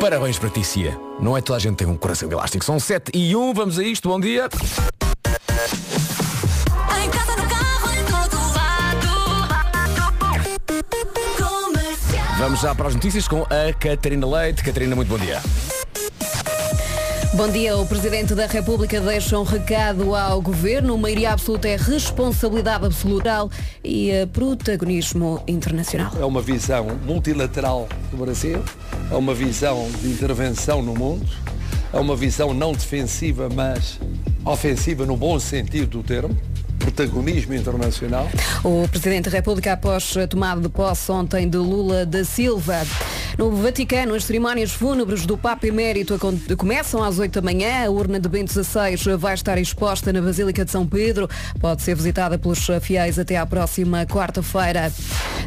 Parabéns para ti, Cia. Não é toda a gente tem um coração elástico. São 7 e 1, vamos a isto, bom dia. Vamos já para as notícias com a Catarina Leite. Catarina, muito bom dia. Bom dia. O Presidente da República deixa um recado ao Governo. Maioria absoluta é responsabilidade absoluta e eh, protagonismo internacional. É uma visão multilateral do Brasil, é uma visão de intervenção no mundo, é uma visão não defensiva, mas ofensiva no bom sentido do termo, protagonismo internacional. O Presidente da República após a tomada de posse ontem de Lula da Silva. No Vaticano, as cerimónias fúnebres do Papa Emérito começam às 8 da manhã. A urna de Bento XVI vai estar exposta na Basílica de São Pedro. Pode ser visitada pelos fiéis até à próxima quarta-feira.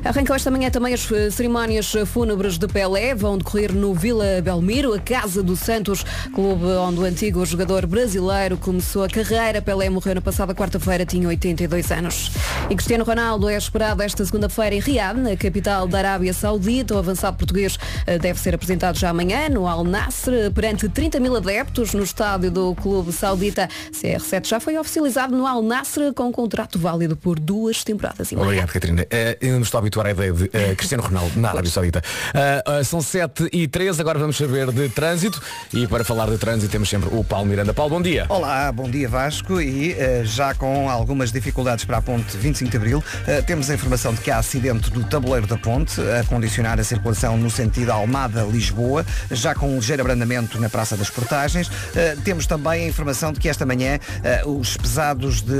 Arrancam esta manhã também as eh, cerimónias fúnebres de Pelé. Vão decorrer no Vila Belmiro, a Casa do Santos, clube onde o antigo jogador brasileiro começou a carreira. Pelé morreu na passada quarta-feira, tinha 82 anos. E Cristiano Ronaldo é esperado esta segunda-feira em Riad, na capital da Arábia Saudita. O avançado português eh, deve ser apresentado já amanhã no Al Nassr, perante 30 mil adeptos no estádio do clube saudita. CR7 já foi oficializado no Al Nassr com um contrato válido por duas temporadas e. Obrigado, Catarina. Eh, eu não estou a habituar à ideia de eh, Cristiano Ronaldo na Arábia Saudita. Eh, são 7 e 3, agora vamos saber de trânsito. E para falar de trânsito temos sempre o Paulo Miranda. Paulo, bom dia. Olá, bom dia Vasco e já com algumas dificuldades para a ponte 25 de Abril, eh, temos a informação de que há acidente do tabuleiro da ponte a condicionar a circulação no sentido Almada-Lisboa, já com um ligeiro abrandamento na Praça das Portagens. Eh, temos também a informação de que esta manhã eh, os pesados de,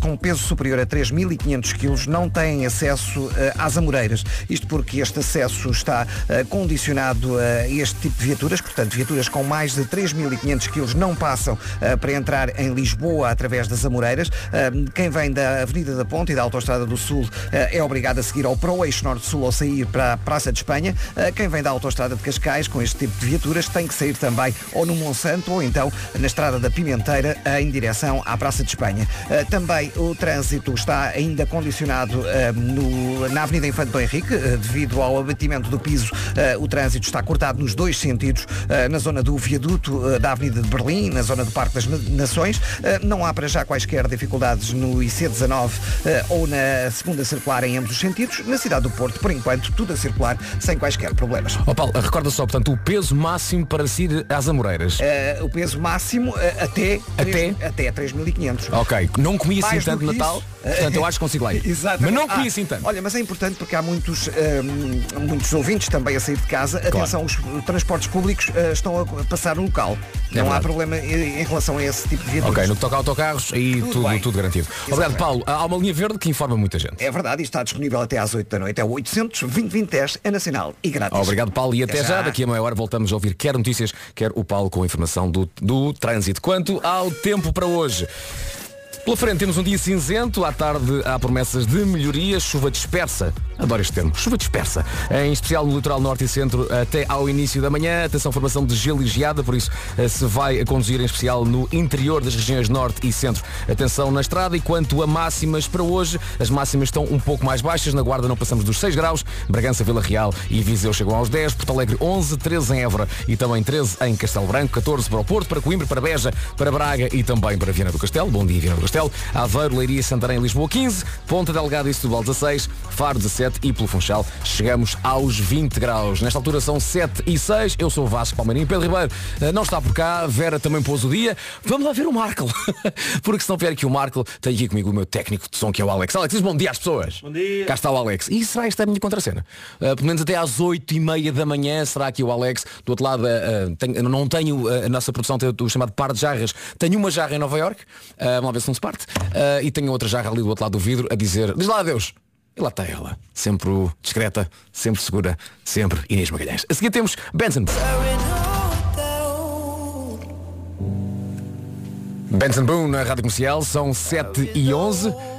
com peso superior a 3.500 kg não têm acesso às Amoreiras. Isto porque este acesso está condicionado a este tipo de viaturas, portanto, viaturas com mais de 3.500 kg não passam para entrar em Lisboa através das Amoreiras. Quem vem da Avenida da Ponte e da Autostrada do Sul eh, é obrigado a seguir ao Pro Eixo Norte-Sul ou sair para a Praça de Espanha. Eh, quem vem da Autostrada de Cascais com este tipo de viaturas tem que sair também ou no Monsanto ou então na Estrada da Pimenteira em direção à Praça de Espanha. Eh, também o trânsito está ainda condicionado no- na Avenida Infante Dom Henrique, devido ao abatimento do piso, o trânsito está cortado nos dois sentidos, na zona do viaduto da Avenida de Berlim, na zona do Parque das Na- Nações. Não há para já quaisquer dificuldades no IC19 eh, ou na segunda circular em ambos os sentidos. Na cidade do Porto, por enquanto, tudo a circular sem quaisquer problemas. Ó Paulo, recorda só, portanto, o peso máximo para ir às Amoreiras. Eh, o peso máximo eh, até, Até? até 3.500. Ok, não comi assim tanto Natal, isso. portanto eu acho que consigo lá ir. Exato. Mas não Ah, comi assim tanto. Olha, mas é importante porque há muitos, hum, muitos ouvintes também a sair de casa. Atenção, os transportes públicos eh, estão a passar o local. É não há verdade. problema em relação a esse tipo de viaturas. Ok, no que toca a autocarros, aí Tudo tudo, tudo, garantido. Obrigado, Paulo. Há uma linha verde que informa muita gente. É verdade, e está disponível até às 8 da noite. É o 800 2010 é nacional e grátis. Obrigado, Paulo. E até, Até já. já. Daqui a meia hora voltamos a ouvir quer notícias, quer o Paulo com a informação do, do trânsito. Quanto ao tempo para hoje. Pela frente temos um dia cinzento, à tarde há promessas de melhoria, chuva dispersa. Adoro este termo, chuva dispersa. Em especial no litoral norte e centro até ao início da manhã. Atenção, formação de gelo e geada, por isso eh, se vai a conduzir em especial no interior das regiões norte e centro. Atenção na estrada e quanto a máximas para hoje, as máximas estão um pouco mais baixas. Na Guarda não passamos dos 6 graus, Bragança, Vila Real e Viseu chegam aos 10, Porto Alegre 11, 13 em Évora e também 13 em Castelo Branco, 14 para o Porto, para Coimbra, para Beja, para Braga e também para Viana do Castelo. Bom dia, Viana do Castelo. Aveiro, Leiria, Santarém, Lisboa 15, Ponta Delgada e Setúbal 16, Faro 17 e pelo Funchal chegamos aos 20 graus. Nesta altura são 7 e 6. Eu sou o Vasco Palmeirinho. Pedro Ribeiro eh, não está por cá. Vera também pôs o dia. Vamos lá ver o Marco. Porque se não vier aqui o Marco, tem aqui comigo o meu técnico de som que é o Alex. Alex, diz bom dia às pessoas. Bom dia. Cá está o Alex. E será esta a minha contracena? Eh, pelo menos até às 8 e meia da manhã será aqui o Alex. Do outro lado, eh, tenho- não tenho, a nossa produção tem o chamado par de jarras. Tenho uma jarra em Nova York, vamos lá ver se não se parte. Eh, e tenho outra jarra ali do outro lado do vidro a dizer, diz lá adeus. E lá está ela, sempre discreta, sempre segura, sempre Inês Magalhães. A seguir temos Benson. Benson Boone na Rádio Comercial, são 7 e 11.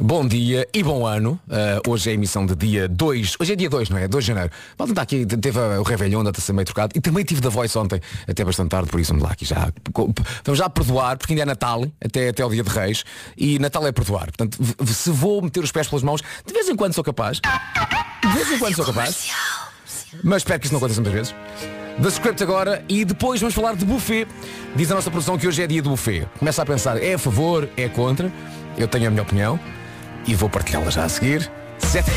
Bom dia e bom ano. Uh, hoje é a emissão de dia 2. Hoje é dia 2, não é? 2 de janeiro. Malta está aqui, teve o Réveillon, está-se meio trocado. E também tive da voz ontem, até bastante tarde, por isso vamos lá aqui já. Vamos já perdoar, porque ainda é Natal, até, até o dia de Reis. E Natal é perdoar. Portanto, se vou meter os pés pelas mãos, de vez em quando sou capaz. De vez em quando sou capaz. Mas espero que isso não aconteça muitas vezes. The Script agora e depois vamos falar de buffet. Diz a nossa produção que hoje é dia de buffet. Começa a pensar, é a favor, é contra? Eu tenho a minha opinião e vou partilhá-la já a seguir. Sete...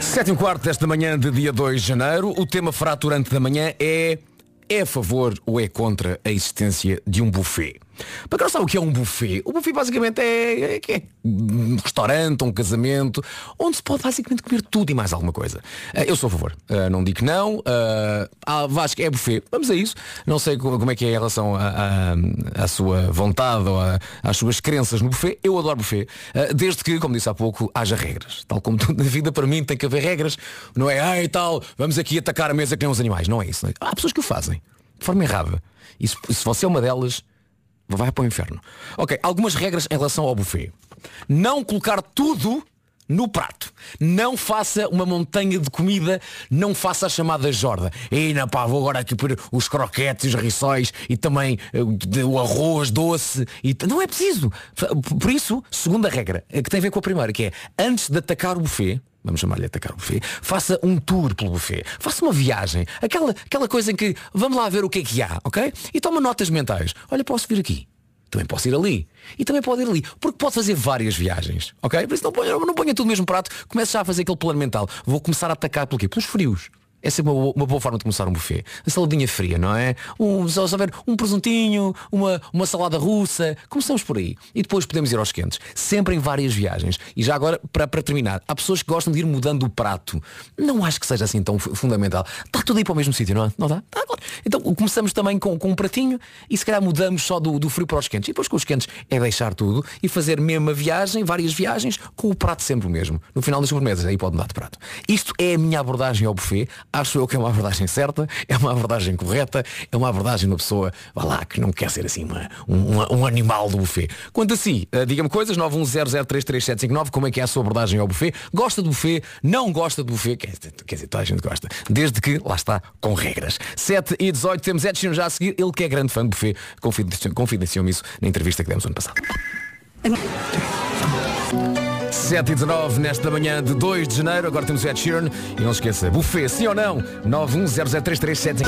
Sete e quarto desta manhã de dia 2 de janeiro. O tema fraturante da manhã é é a favor ou é contra a existência de um buffet? Para quem não sabe o que é um buffet, o buffet basicamente é, é, é um restaurante, um casamento, onde se pode basicamente comer tudo e mais alguma coisa. Eh, Eu sou a favor. Eh, não digo que não. Uh, ah, Vasco é buffet. Vamos a isso. Não sei co- como é que é em relação à- sua vontade ou à- às suas crenças no buffet. Eu adoro buffet. Desde que, como disse há pouco, haja regras. Tal como tudo na vida, para mim tem que haver regras. Não é, ai tal, vamos aqui atacar a mesa que nem os animais. Não é isso. não é? Há pessoas que o fazem. De forma errada. E se, se você é uma delas, vai para o inferno. Ok, algumas regras em relação ao buffet. Não colocar tudo no prato. Não faça uma montanha de comida, não faça a chamada jorda. E na pá, vou agora aqui por os croquetes, os rissóis e também eh, o arroz doce. E não é preciso. Por isso, segunda regra, eh, que tem a ver com a primeira, que é antes de atacar o buffet, vamos chamar-lhe atacar o buffet, faça um tour pelo buffet. Faça uma viagem. Aquela, aquela coisa em que vamos lá ver o que é que há, ok? E toma notas mentais. Olha, posso vir aqui. Também posso ir ali. E também pode ir ali. Porque pode fazer várias viagens. Ok? Por isso não ponha, não ponha tudo no mesmo prato. Comece já a fazer aquele plano mental. Vou começar a atacar pelo quê? Pelos frios. É uma, boa- uma boa forma de começar um buffet. A saladinha fria, não é? Um, só saber um presuntinho, uma, uma salada russa. Começamos por aí. E depois podemos ir aos quentes. Sempre em várias viagens. E já agora, para, para terminar, há pessoas que gostam de ir mudando o prato. Não acho que seja assim tão fu- fundamental. Está tudo aí para o mesmo sítio, não é? Não está? Tá. Então começamos também com, com um pratinho e se calhar mudamos só do, do frio para os quentes. E depois com os quentes é deixar tudo e fazer mesmo a viagem, várias viagens, com o prato sempre o mesmo. No final das sobremesas, aí pode mudar de prato. Isto é a minha abordagem ao buffet. Acho eu que é uma abordagem certa, é uma abordagem correta, é uma abordagem de uma pessoa, vá lá, que não quer ser assim uma- um, um- animal do buffet. Quanto a si, eh, diga-me coisas, 910033759, como é que é a sua abordagem ao buffet? Gosta do buffet? Não gosta do buffet? Quer, quer dizer, toda a gente gosta. Desde que, lá está, com regras. 7 e 18 temos Ed Sheeran já a seguir, ele que é grande fã do buffet, confidenciou- confidenciou-me isso na entrevista que demos ano passado. 7 e 19 nesta manhã de 2 de janeiro, agora temos o Ed Sheeran e não se esqueça, buffet, sim ou não? 910033759.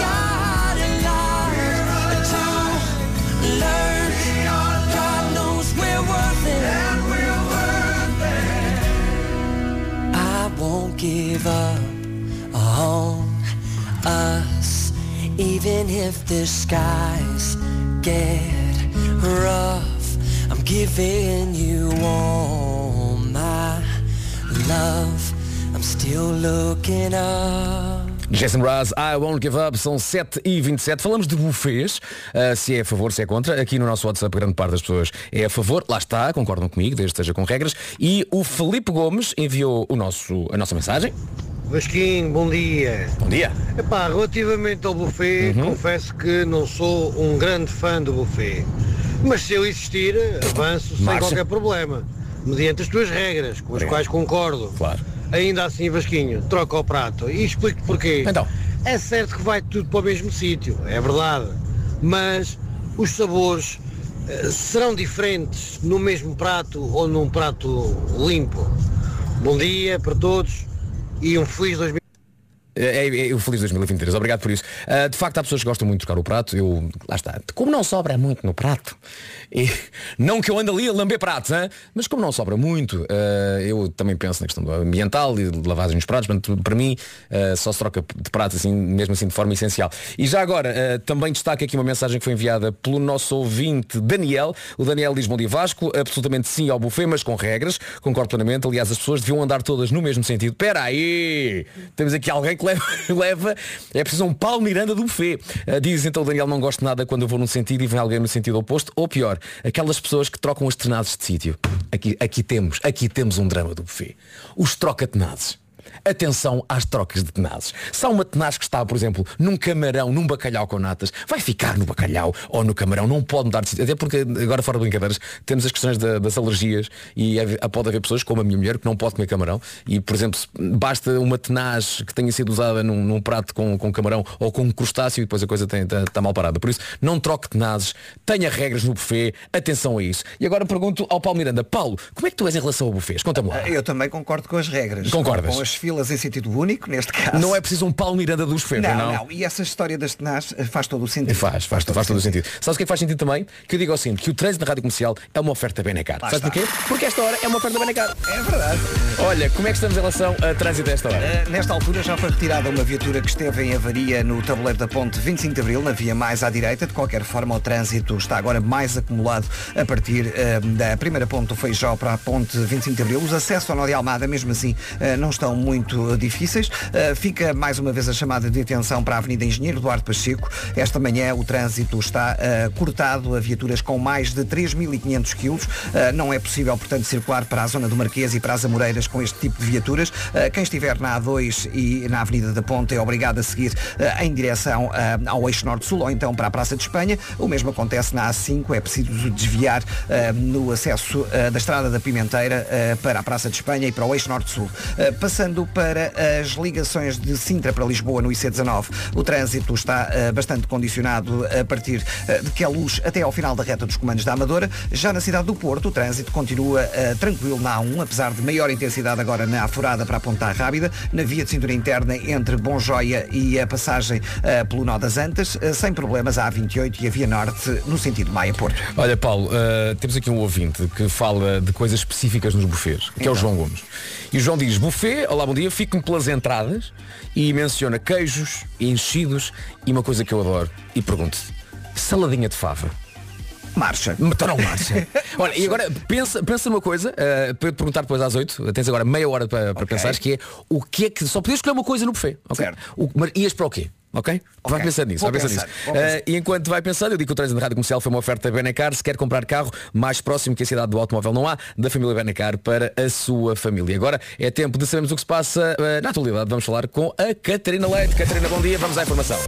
I won't give up on us, even if the skies get rough. I'm giving you all Jason Raz, I Won't Give Up, são 7 e 27 Falamos de buffets, uh, se é a favor, se é contra. Aqui no nosso WhatsApp, grande parte das pessoas é a favor. Lá está, concordam comigo, desde que esteja com regras. E o Felipe Gomes enviou o nosso, a nossa mensagem. Vasquinho, bom dia. Bom dia. Epá, relativamente ao buffet, confesso que não sou um grande fã do buffet. Mas se eu existir, avanço sem Marcha. qualquer problema. Mediante as tuas regras, com as Obrigado. quais concordo. Claro. Ainda assim, Vasquinho, troca o prato. E explico-te porquê. Então. É certo que vai tudo para o mesmo sítio, é verdade. Mas os sabores eh, serão diferentes no mesmo prato ou num prato limpo. Bom dia para todos e um feliz 2000. É, é, é o Feliz 2023, obrigado por isso. Uh, de facto, há pessoas que gostam muito de trocar o prato. Eu, lá está. Como não sobra muito no prato, e, não que eu ande ali a lamber pratos, hein? mas como não sobra muito, uh, eu também penso na questão ambiental e de lavagem dos pratos. Portanto, para mim, uh, só se troca de prato assim, mesmo assim de forma essencial. E já agora, também destaco aqui uma mensagem que foi enviada pelo nosso ouvinte Daniel. O Daniel diz bom dia Vasco, absolutamente sim ao buffet, mas com regras. Concordo plenamente. Aliás, as pessoas deviam andar todas no mesmo sentido. Espera aí! Temos aqui alguém que leva, é preciso um Paulo Miranda do buffet. Uh, diz então o Daniel, não gosto nada quando eu vou num sentido e vem alguém no sentido oposto. Ou pior, aquelas pessoas que trocam as tenazes de sítio. Aqui, aqui temos, aqui temos um drama do buffet. Os troca-tenazes. Atenção às trocas de tenazes. Se há uma tenaz que está, por exemplo, num camarão, num bacalhau com natas, vai ficar no bacalhau ou no camarão, não pode mudar de sítio. Até porque, agora fora de brincadeiras, temos as questões da- das alergias e é- pode haver pessoas, como a minha mulher, que não pode comer camarão e, por exemplo, basta uma tenaz que tenha sido usada num, num prato com, com camarão ou com um crustáceo e depois a coisa está mal parada. Por isso, não troque tenazes, tenha regras no buffet, atenção a isso. E agora pergunto ao Paulo Miranda, Paulo, como é que tu és em relação ao buffet? Conta-me lá. Eu também concordo com as regras. Concordas? Com as filas em sentido único, neste caso. Não é preciso um Paulo Miranda dos buffets, Não, não? não, E essa história das tenaz eh, faz todo o sentido. E Faz, faz, faz todo o sentido. Sabes o que é que faz sentido também? Que eu digo assim, que o trânsito na rádio comercial é uma oferta Benecar. Lá Sabes está. porquê? Porque esta hora é uma oferta Benecar. É verdade. Olha, como é que estamos em relação a trânsito a esta hora? Uh, Nesta altura já foi retirada uma viatura que esteve em avaria no tabuleiro da ponte 25 de Abril, na via mais à direita. De qualquer forma, o trânsito está agora mais acumulado a partir uh, da primeira ponte do Feijó para a ponte 25 de Abril. Os acessos ao Nó de Almada, mesmo assim, uh, não estão muito difíceis. Uh, Fica mais uma vez a chamada de atenção para a Avenida Engenheiro Eduardo Pacheco. Esta manhã o trânsito está uh, cortado a viaturas com mais de 3.500 quilos. Uh, Não é possível, portanto, circular para a zona do Marquês e para as Amoreiras com este tipo de viaturas. Quem estiver na A2 e na Avenida da Ponte é obrigado a seguir em direção ao eixo norte-sul ou então para a Praça de Espanha. O mesmo acontece na A5, é preciso desviar no acesso da Estrada da Pimenteira para a Praça de Espanha e para o eixo norte-sul. Uh, Para as ligações de Sintra para Lisboa no IC19, o trânsito está uh, bastante condicionado a partir uh, de que a luz até ao final da reta dos comandos da Amadora. Já na cidade do Porto, o trânsito continua uh, tranquilo na A1, apesar de maior intensidade agora na Afurada para a Ponta Rábida, na via de cintura interna entre Bom Joia e a passagem pelo Nó das Antas, sem problemas a A28 e a Via Norte no sentido Maia-Porto. Olha, Paulo, temos aqui um ouvinte que fala de coisas específicas nos buffets, que é o João Gomes. E o João diz, buffet, olá, bom dia, fico-me pelas entradas e menciona queijos, enchidos e uma coisa que eu adoro. E pergunto saladinha de fava. Marcha. Então não marcha. Olha, e agora pensa, pensa numa coisa, uh, para te perguntar depois às 8, tens agora meia hora para, para Ok. pensares, que é o que é que. Só podias escolher uma coisa no buffet. ok? Certo. O, mas ias para o quê? Ok? Vai Ok. pensando nisso, Vou vai pensando pensar, nisso. pensar. Uh, e enquanto vai pensando, eu digo que o trânsito da Rádio Comercial foi uma oferta Benacar. Se quer comprar carro mais próximo que a cidade do automóvel não há, da família Benacar para a sua família. Agora é tempo de sabermos o que se passa uh, na atualidade. Vamos falar com a Catarina Leite. Catarina, bom dia, vamos à informação.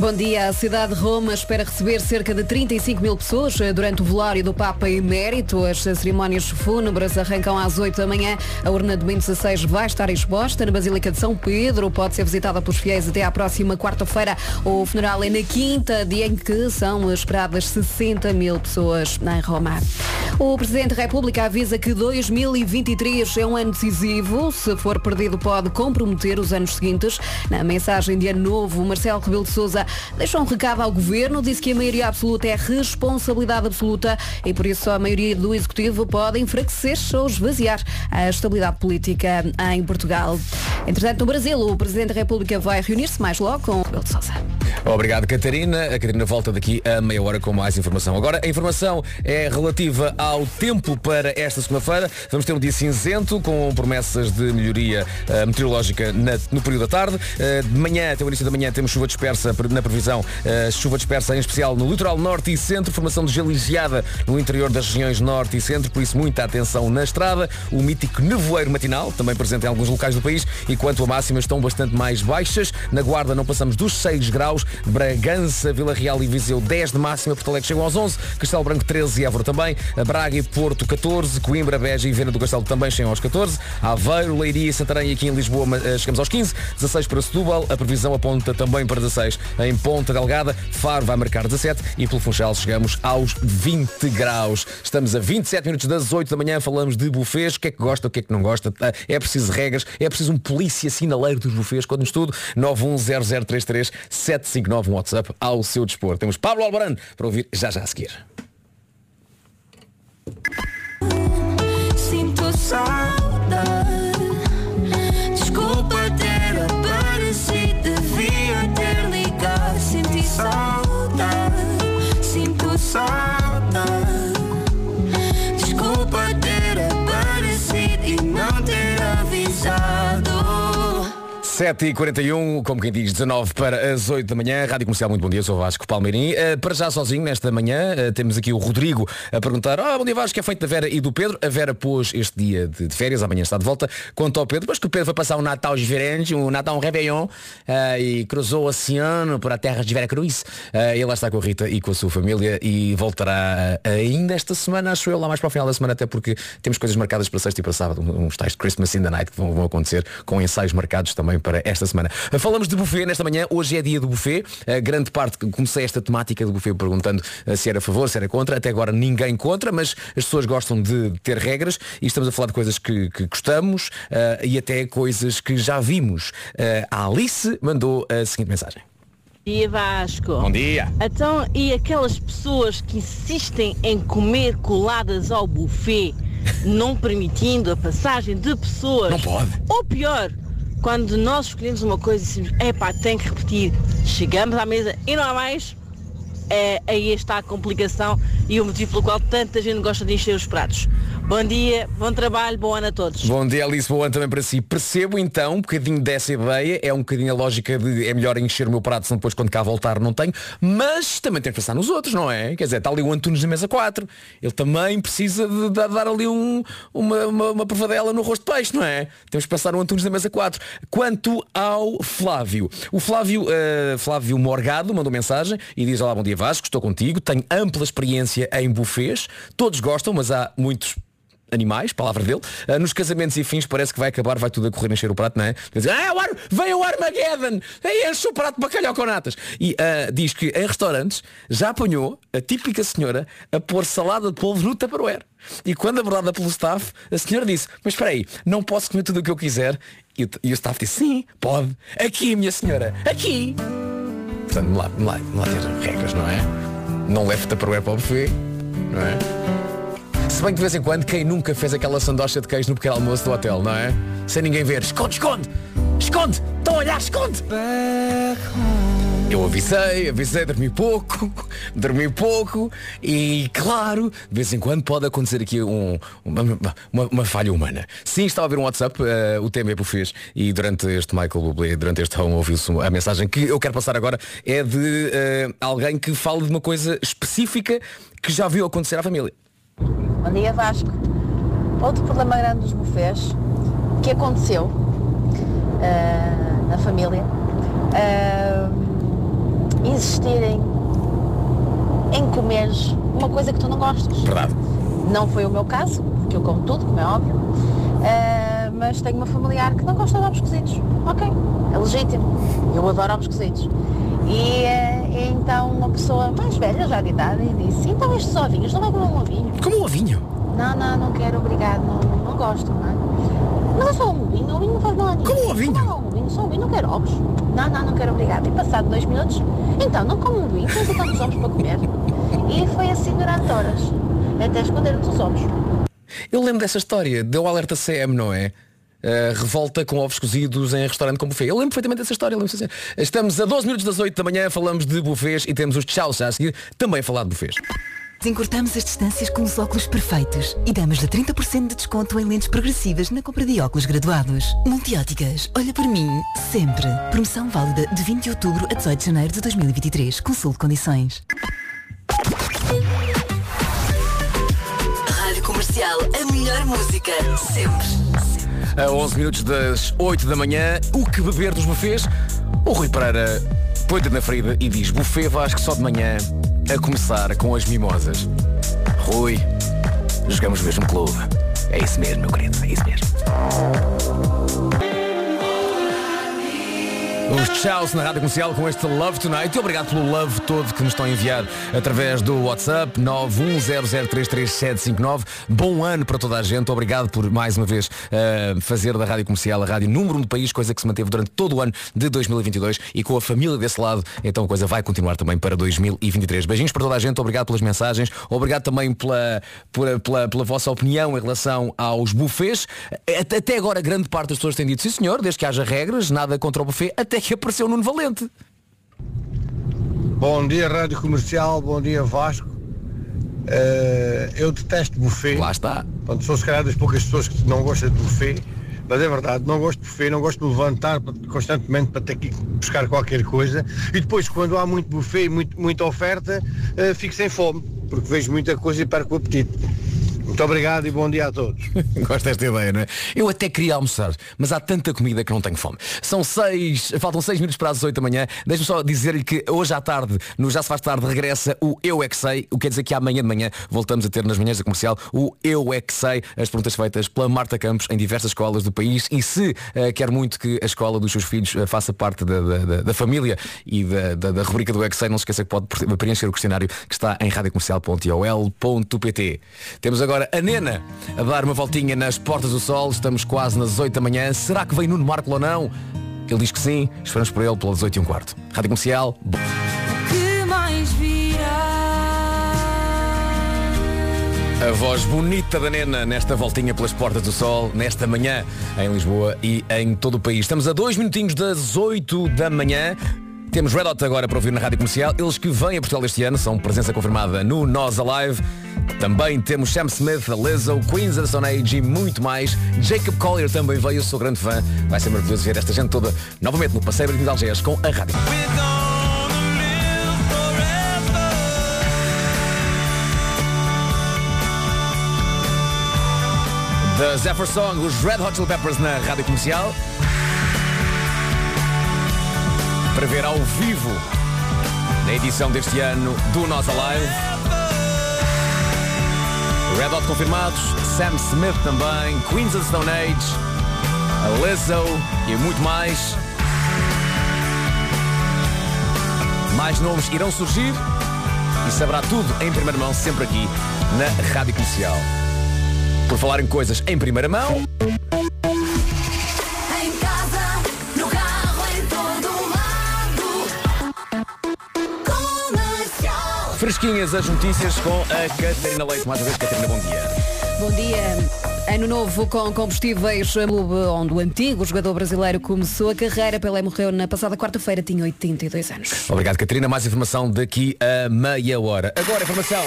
Bom dia. A cidade de Roma espera receber cerca de 35 mil pessoas eh, durante o velório do Papa Emérito. As cerimónias fúnebres arrancam às 8 da manhã. A urna de Bento XVI vai estar exposta na Basílica de São Pedro. Pode ser visitada pelos fiéis até à próxima quarta-feira. O funeral é na quinta, dia em que são esperadas 60 mil pessoas em Roma. O Presidente da República avisa que 2023 é um ano decisivo. Se for perdido, pode comprometer os anos seguintes. Na mensagem de ano novo, Marcelo Rebelo de Sousa deixou um recado ao Governo, disse que a maioria absoluta é responsabilidade absoluta e por isso a maioria do Executivo pode enfraquecer-se ou esvaziar a estabilidade política em Portugal. Entretanto, no Brasil, o Presidente da República vai reunir-se mais logo com Rebelo de Sousa. Obrigado, Catarina. A Catarina volta daqui a meia hora com mais informação. Agora, a informação é relativa ao tempo para esta segunda-feira. Vamos ter um dia cinzento, com promessas de melhoria eh, meteorológica na- no período da tarde. Eh, de manhã, até o início da manhã, temos chuva dispersa pre- na previsão. eh, chuva dispersa, em especial no litoral norte e centro. Formação de gelo no interior das regiões norte e centro. Por isso, muita atenção na estrada. O mítico nevoeiro matinal, também presente em alguns locais do país. E quanto a máximas, estão bastante mais baixas. Na Guarda não passamos dos 6 graus. Bragança, Vila Real e Viseu 10 de máxima. Porto Alegre chegam aos 11. Castelo Branco 13 e Évora também. Braga e Porto 14. Coimbra, Beja e Viana do Castelo também chegam aos 14. Aveiro, Leiria e Santarém aqui em Lisboa eh, chegamos aos 15. 16 para Setúbal. A previsão aponta também para 16 em Ponta Delgada. Faro vai marcar 17 e pelo Funchal chegamos aos 20 graus. Estamos a 27 minutos das 8 da manhã. Falamos de bufês. O que é que gosta, o que é que não gosta. É preciso regras. É preciso um polícia sinaleiro dos bufês. Quando estudo, 910033759 um WhatsApp ao seu dispor. Temos Pablo Albarano para ouvir já já a seguir. Sinto 7h41, como quem diz, 19 para as 8 da manhã. Rádio Comercial, muito bom dia, sou Vasco Palmeirim. Uh, para já sozinho nesta manhã, uh, temos aqui o Rodrigo a perguntar, ah, bom dia Vasco, é feito da Vera e do Pedro. A Vera pôs este dia de, de férias, amanhã está de volta. Quanto ao Pedro, mas que o Pedro vai passar um Natal diferente, um Natal, um Réveillon, uh, e cruzou o oceano por a terra de Vera Cruz. Ele lá está com a Rita e com a sua família e voltará ainda esta semana, acho eu, lá mais para o final da semana, até porque temos coisas marcadas para sexta e para sábado, uns tais de Christmas in the Night que vão, vão acontecer com ensaios marcados também para esta semana. Falamos de buffet nesta manhã, hoje é dia do buffet. A grande parte, comecei esta temática do buffet perguntando eh, se era a favor, se era contra. Até agora ninguém contra, mas as pessoas gostam de ter regras e estamos a falar de coisas que, que gostamos uh, e até coisas que já vimos. Uh, a Alice mandou a seguinte mensagem. Bom dia Vasco. Bom dia. Então, e aquelas pessoas que insistem em comer coladas ao buffet, não permitindo a passagem de pessoas? Não pode. Ou pior, quando nós escolhemos uma coisa e dizemos, epá, tem que repetir, chegamos à mesa e não há mais, é, aí está a complicação e o motivo pelo qual tanta gente gosta de encher os pratos. Bom dia, bom trabalho, bom ano a todos. Bom dia Alice, bom ano também para si. Percebo então um bocadinho dessa ideia, é um bocadinho a lógica de é melhor encher o meu prato, senão depois quando cá voltar não tenho, mas também tem que pensar nos outros, não é? Quer dizer, está ali o Antunes na mesa 4, ele também precisa de dar, ali um, uma, uma, uma provadela no rosto de peixe, não é? Temos que pensar no Antunes na mesa 4. Quanto ao Flávio, o Flávio, uh, Flávio Morgado mandou mensagem e diz, olá, bom dia Vasco, estou contigo, tenho ampla experiência em buffets, todos gostam, mas há muitos animais, palavra dele, uh, nos casamentos e fins parece que vai acabar, vai tudo a correr encher o prato, não é? Ah, o Ar- vem o Armageddon, enche o prato de bacalhau com natas. E uh, diz que em restaurantes já apanhou a típica senhora a pôr salada de polvo no Tupperware. E quando abordada pelo staff, a senhora disse, mas espera aí, não posso comer tudo o que eu quiser. E o, e o staff disse, sim, pode. Aqui, minha senhora, aqui. Portanto, lá, lá, lá ter regras, não é? Não leve Tupperware para o buffet, não é? Se bem que de vez em quando, quem nunca fez aquela sandocha de queijo no pequeno almoço do hotel, não é? Sem ninguém ver. Esconde, esconde! Esconde! Estão a olhar, esconde! Eu avisei, avisei, dormi pouco, dormi pouco e claro, de vez em quando pode acontecer aqui um- uma, uma- uma falha humana. Sim, estava a ver um WhatsApp, eh, o é fez e durante este Michael Bublé, durante este home ouviu-se a mensagem que eu quero passar agora é de eh, alguém que fala de uma coisa específica que já viu acontecer à família. Bom dia Vasco. Outro problema grande dos bufés que aconteceu ah, na família ah, insistirem em comeres uma coisa que tu não gostas. Verdade. Não foi o meu caso, porque eu como tudo, como é óbvio, ah, mas tenho uma familiar que não gosta de ovos cozidos. Ok, é legítimo. Eu adoro ovos cozidos. E, e então uma pessoa mais velha, já de idade, disse, então estes ovinhos, não vai comer um ovinho? Como um ovinho? Não, não, não quero, obrigado, não, não gosto, não é? Mas é só um ovinho, um ovinho não faz mal a ninguém. Como um ovinho? Não, um ovinho, só um ovinho, não quero ovos. Não, não, não quero, obrigado. E passado dois minutos, então, não como um ovinho, tens tantos ovos para comer. E foi assim durante horas, até escondermos os ovos. Eu lembro dessa história, deu alerta CM, não é? Uh, revolta com ovos cozidos em restaurante como buffet. Eu lembro perfeitamente dessa história. assim. Estamos a 12 minutos das 8 da manhã, falamos de buffets e temos os tchau já a seguir também a falar de buffets. Encurtamos as distâncias com os óculos perfeitos e damos-lhe 30% de desconto em lentes progressivas na compra de óculos graduados. Multióticas, olha por mim, sempre. Promoção válida de 20 de outubro a 18 de janeiro de 2023. Consulte condições. Rádio Comercial, a melhor música, sempre. A 11 minutos das 8 da manhã, o que beber dos buffets? O Rui Pereira põe na ferida e diz buffet Vasco só de manhã, a começar com as mimosas. Rui, jogamos no mesmo clube. É isso mesmo, meu querido, é isso mesmo. Os tchauz na Rádio Comercial com este Love Tonight. E obrigado pelo love todo que nos estão a enviar através do WhatsApp 910033759. Bom ano para toda a gente. Obrigado por mais uma vez eh, fazer da Rádio Comercial a rádio número um do país, coisa que se manteve durante todo o ano de 2022 e com a família desse lado, então a coisa vai continuar também para 2023. Beijinhos para toda a gente, obrigado pelas mensagens, obrigado também pela, pela, pela, pela vossa opinião em relação aos. Até até agora grande parte das pessoas têm dito, sim senhor, desde que haja regras, nada contra o buffet, até que apareceu Nuno Valente. Bom dia Rádio Comercial, bom dia Vasco. Eh, eu detesto buffet. Lá está. Portanto, sou se calhar das poucas pessoas que não gostam de buffet, Mas é verdade, não gosto de buffet, não gosto de levantar constantemente para ter que buscar qualquer coisa. E depois, quando há muito buffet e muito, muita oferta, eh, fico sem fome, porque vejo muita coisa e perco o apetite. Muito obrigado e bom dia a todos. Gosto desta ideia, não é? Eu até queria almoçar, mas há tanta comida que não tenho fome. São seis, faltam seis minutos para as oito da manhã. Deixa-me só dizer-lhe que hoje à tarde, no Já se faz tarde, regressa o Eu é que sei, o que quer dizer que amanhã de manhã voltamos a ter nas manhãs da comercial o Eu é que sei, as perguntas feitas pela Marta Campos em diversas escolas do país e se eh, quer muito que a escola dos seus filhos eh, faça parte da, da- da- da família e da, da, da rubrica do Eu é que sei, não se esqueça que pode pre- preencher o questionário que está em radiocomercial.ol.pt Temos agora a Nena a dar uma voltinha nas portas do sol, estamos quase nas 8 da manhã. Será que vem Nuno Marco ou não? Ele diz que sim, esperamos por ele pelas 8 e um quarto. Rádio Comercial. bo- Que mais virá? A voz bonita da Nena nesta voltinha pelas portas do sol, nesta manhã em Lisboa e em todo o país. Estamos a dois minutinhos das 8 da manhã. Temos Red Hot agora para ouvir na Rádio Comercial. Eles que vêm a Portugal este ano são presença confirmada no Nós Alive. Também temos Sam Smith, Lizzo, Queens of the Stone Age e muito mais. Jacob Collier também veio, eu sou grande fã. Vai ser maravilhoso ver esta gente toda novamente no Passeio Marítimo de Algés com a Rádio. Da Zephyr Song, os Red Hot Chili Peppers na Rádio Comercial. Para ver ao vivo na edição deste ano do Nós Alive. Red Hot confirmados, Sam Smith também, Queens of Stone Age, a Lizzo e muito mais. Mais nomes irão surgir e saberá tudo em primeira mão, sempre aqui na Rádio Comercial. Por falar em coisas em primeira mão, fresquinhas as notícias com a Catarina Leite. Mais uma vez, Catarina, bom dia. Bom dia. Ano novo com combustíveis Mube, onde o antigo jogador brasileiro começou a carreira. Pelé morreu na passada quarta-feira, tinha 82 anos. Obrigado, Catarina. Mais informação daqui a meia hora. Agora, informação.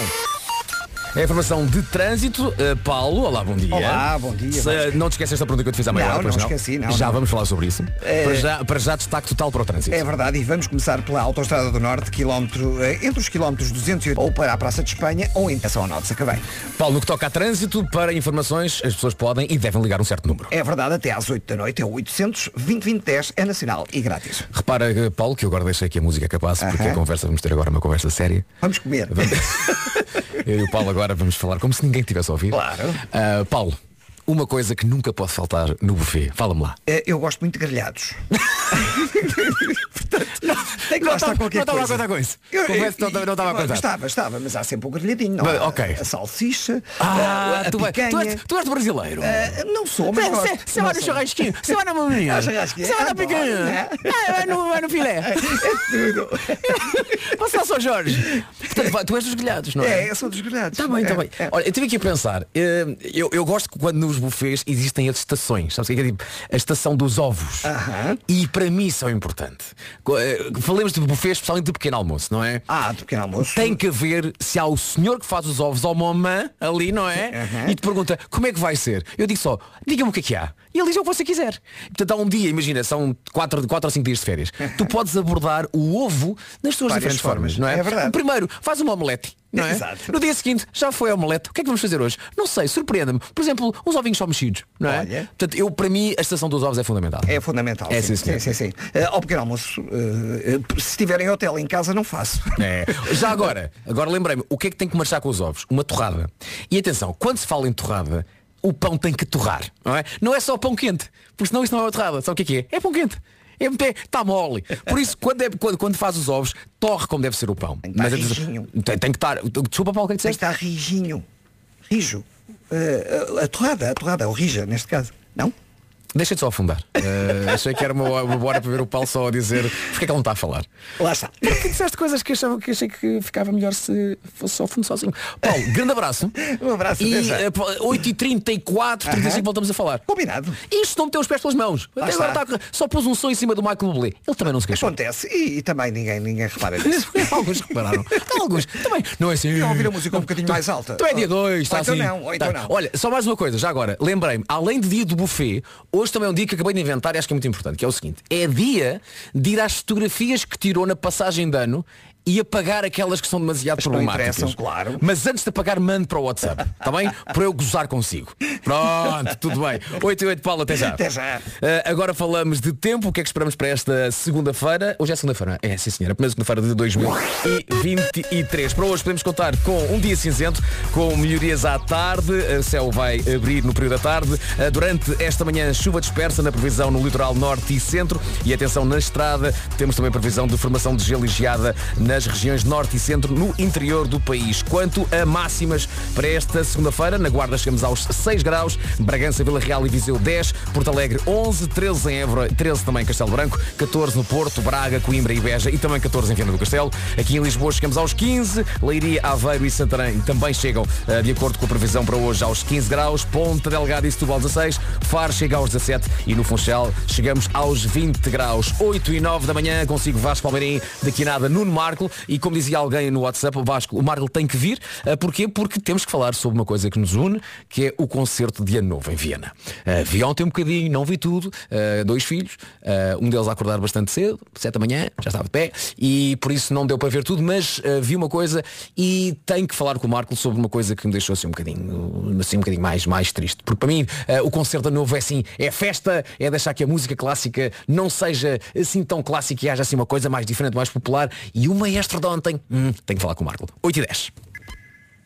É a informação de trânsito. Uh, Paulo, olá, bom dia. Olá, bom dia, Se, não te esqueces esta pergunta que eu te fiz à meia Não, hora, pois não esqueci, não, Já não. vamos falar sobre isso. É. Para, já, para já destaque total para o trânsito. É verdade, e vamos começar pela Autostrada do Norte, quilómetro, eh, entre os quilómetros 208 ou para a Praça de Espanha ou em ao Norte, acabei. Paulo, no que toca a trânsito, para informações, as pessoas podem e devem ligar um certo número. É verdade, até às 8 da noite é o 800 2010 é nacional e grátis. Repara, eh, Paulo, que eu agora deixei aqui a música capaz, porque Aham. a conversa, vamos ter agora uma conversa séria. Vamos comer. Eu e o Paulo agora vamos falar como se ninguém tivesse a ouvir. Claro. Ah, Paulo, uma coisa que nunca pode faltar no buffet. Fala-me lá. Eh, Eu gosto muito de grelhados. Portanto, tem que Não lá estar estava- qualquer não estava a coisa. contar com isso. Eu- Confesso que não estava- não estava a contar. Estava, estava, mas há sempre o grelhadinho, não Mas, ok. A salsicha, Ah, a, a tu, é- picanha. tu, és, tu és brasileiro. Eh, não sou, mas. Você vai Não no sou. churrasquinho, você vai na maminha, Ah, você vai na picanha, né? Ah, vai no, no filé. É tudo. Você é só Jorge. Portanto, tu és dos grelhados, não é? É, eu sou dos grelhados. Está bem, está É, bem. é. Olha, eu estive aqui a pensar. eh, Eu, eu gosto que quando nos buffets existem as estações. Sabes o que é? que é? Tipo, a estação dos ovos. E para mim isso é importante. Eh, Falemos de buffets, especialmente de pequeno almoço, não é? Ah, do pequeno almoço. Tem que haver se há o senhor que faz os ovos ou mamã ali, não é? Aham. E te pergunta como é que vai ser. Eu digo só, diga-me o que é que há. E ele diz o que você quiser. Portanto, há um dia, imagina, são quatro, quatro ou cinco dias de férias. Tu podes abordar o ovo nas suas Várias diferentes formas, formas. não é? É verdade. Primeiro, faz uma omelete. Não é? Exato. No dia seguinte, já foi a omelete. O que é que vamos fazer hoje? Não sei, surpreenda-me. Por exemplo, uns ovinhos só mexidos. Não é? Olha. Portanto, eu, para mim, a estação dos ovos é fundamental. É fundamental. É, sim, sim, sim, sim, sim. Eh, ao pequeno almoço, eh, se estiverem em hotel em casa, não faço. É. Já agora, agora lembrei-me, o que é que tem que marchar com os ovos? Uma torrada. E atenção, quando se fala em torrada, o pão tem que torrar, não é? Não é só pão quente, porque senão isso não é uma torrada. Sabe o que é que é? É pão quente. É, está mole. Por isso, quando, é, quando, quando faz os ovos, torre como deve ser o pão. Tem que estar atenção, rijinho. tem, tem que estar. Desculpa, Paulo, o que é que Tem que estar rijinho. Rijo. A, a torrada, a torrada, ou rija, neste caso. Não? Deixa-te só afundar. Eh, achei que era uma, uma hora para ver o Paulo só a dizer porque é que ele não está a falar. Lá está. que disseste coisas que, achava, que achei que ficava melhor se fosse só fundo sozinho. Paulo, grande abraço. Um abraço, E pá, 8h34, 35 voltamos a falar. Combinado. Isto não meteu os pés pelas mãos. Lá Até agora está. só pôs um som em cima do Michael Bublé. Ele também não se queixou. Acontece. E, e também ninguém, ninguém repara nisso. Alguns repararam. Alguns. Também. Não é assim. Não ouvir a música um bocadinho mais alta. Tu é dia 2, está Ou então assim. não, ou então Tá. não. Olha, só mais uma coisa, já agora, lembrei-me, além de dia do buffet, hoje também é um dia que acabei de inventar e acho que é muito importante, que é o seguinte, é dia de ir às fotografias que tirou na passagem de ano e apagar aquelas que são demasiado As problemáticas. claro. Mas antes de apagar, mande para o WhatsApp, está bem? Para eu gozar consigo. Pronto, tudo bem. 8 e 8, Paulo, até já. Até já. Uh, agora falamos de tempo, o que é que esperamos para esta segunda-feira? Hoje é segunda-feira, é sim senhora, primeira segunda-feira de 2023. Para hoje podemos contar com um dia cinzento, com melhorias à tarde, o céu vai abrir no período da tarde. Uh, Durante esta manhã, chuva dispersa na previsão no litoral norte e centro. E atenção, na estrada temos também previsão de formação de gelo e geada nas regiões norte e centro, no interior do país. Quanto a máximas para esta segunda-feira, na Guarda chegamos aos 6 graus, Bragança, Vila Real e Viseu 10, Porto Alegre 11, 13 em Évora, 13 também em Castelo Branco, 14 no Porto, Braga, Coimbra e Beja e também 14 em Viana do Castelo. Aqui em Lisboa chegamos aos 15, Leiria, Aveiro e Santarém também chegam, eh, de acordo com a previsão para hoje, aos 15 graus, Ponta Delgada e Setúbal 16, Faro chega aos 17 e no Funchal chegamos aos 20 graus. 8 e 9 da manhã consigo Vasco Palmeirim, daqui nada Nuno Marco e como dizia alguém no WhatsApp, o Vasco, o Marco tem que vir. Eh, Porquê? Porque temos que falar sobre uma coisa que nos une, que é o concerto de Ano Novo em Viena. Eh, vi ontem um bocadinho, não vi tudo, eh, dois filhos, eh, um deles a acordar bastante cedo, 7 da manhã, já estava de pé, e por isso não deu para ver tudo, mas vi uma coisa e tenho que falar com o Marco sobre uma coisa que me deixou assim um bocadinho, assim, um bocadinho mais, mais triste. Porque para mim o concerto de Ano Novo é assim, é festa, é deixar que a música clássica não seja assim tão clássica e haja assim uma coisa mais diferente, mais popular. E o maestro de ontem, hum, tenho que falar com o Marco. 8 e 10.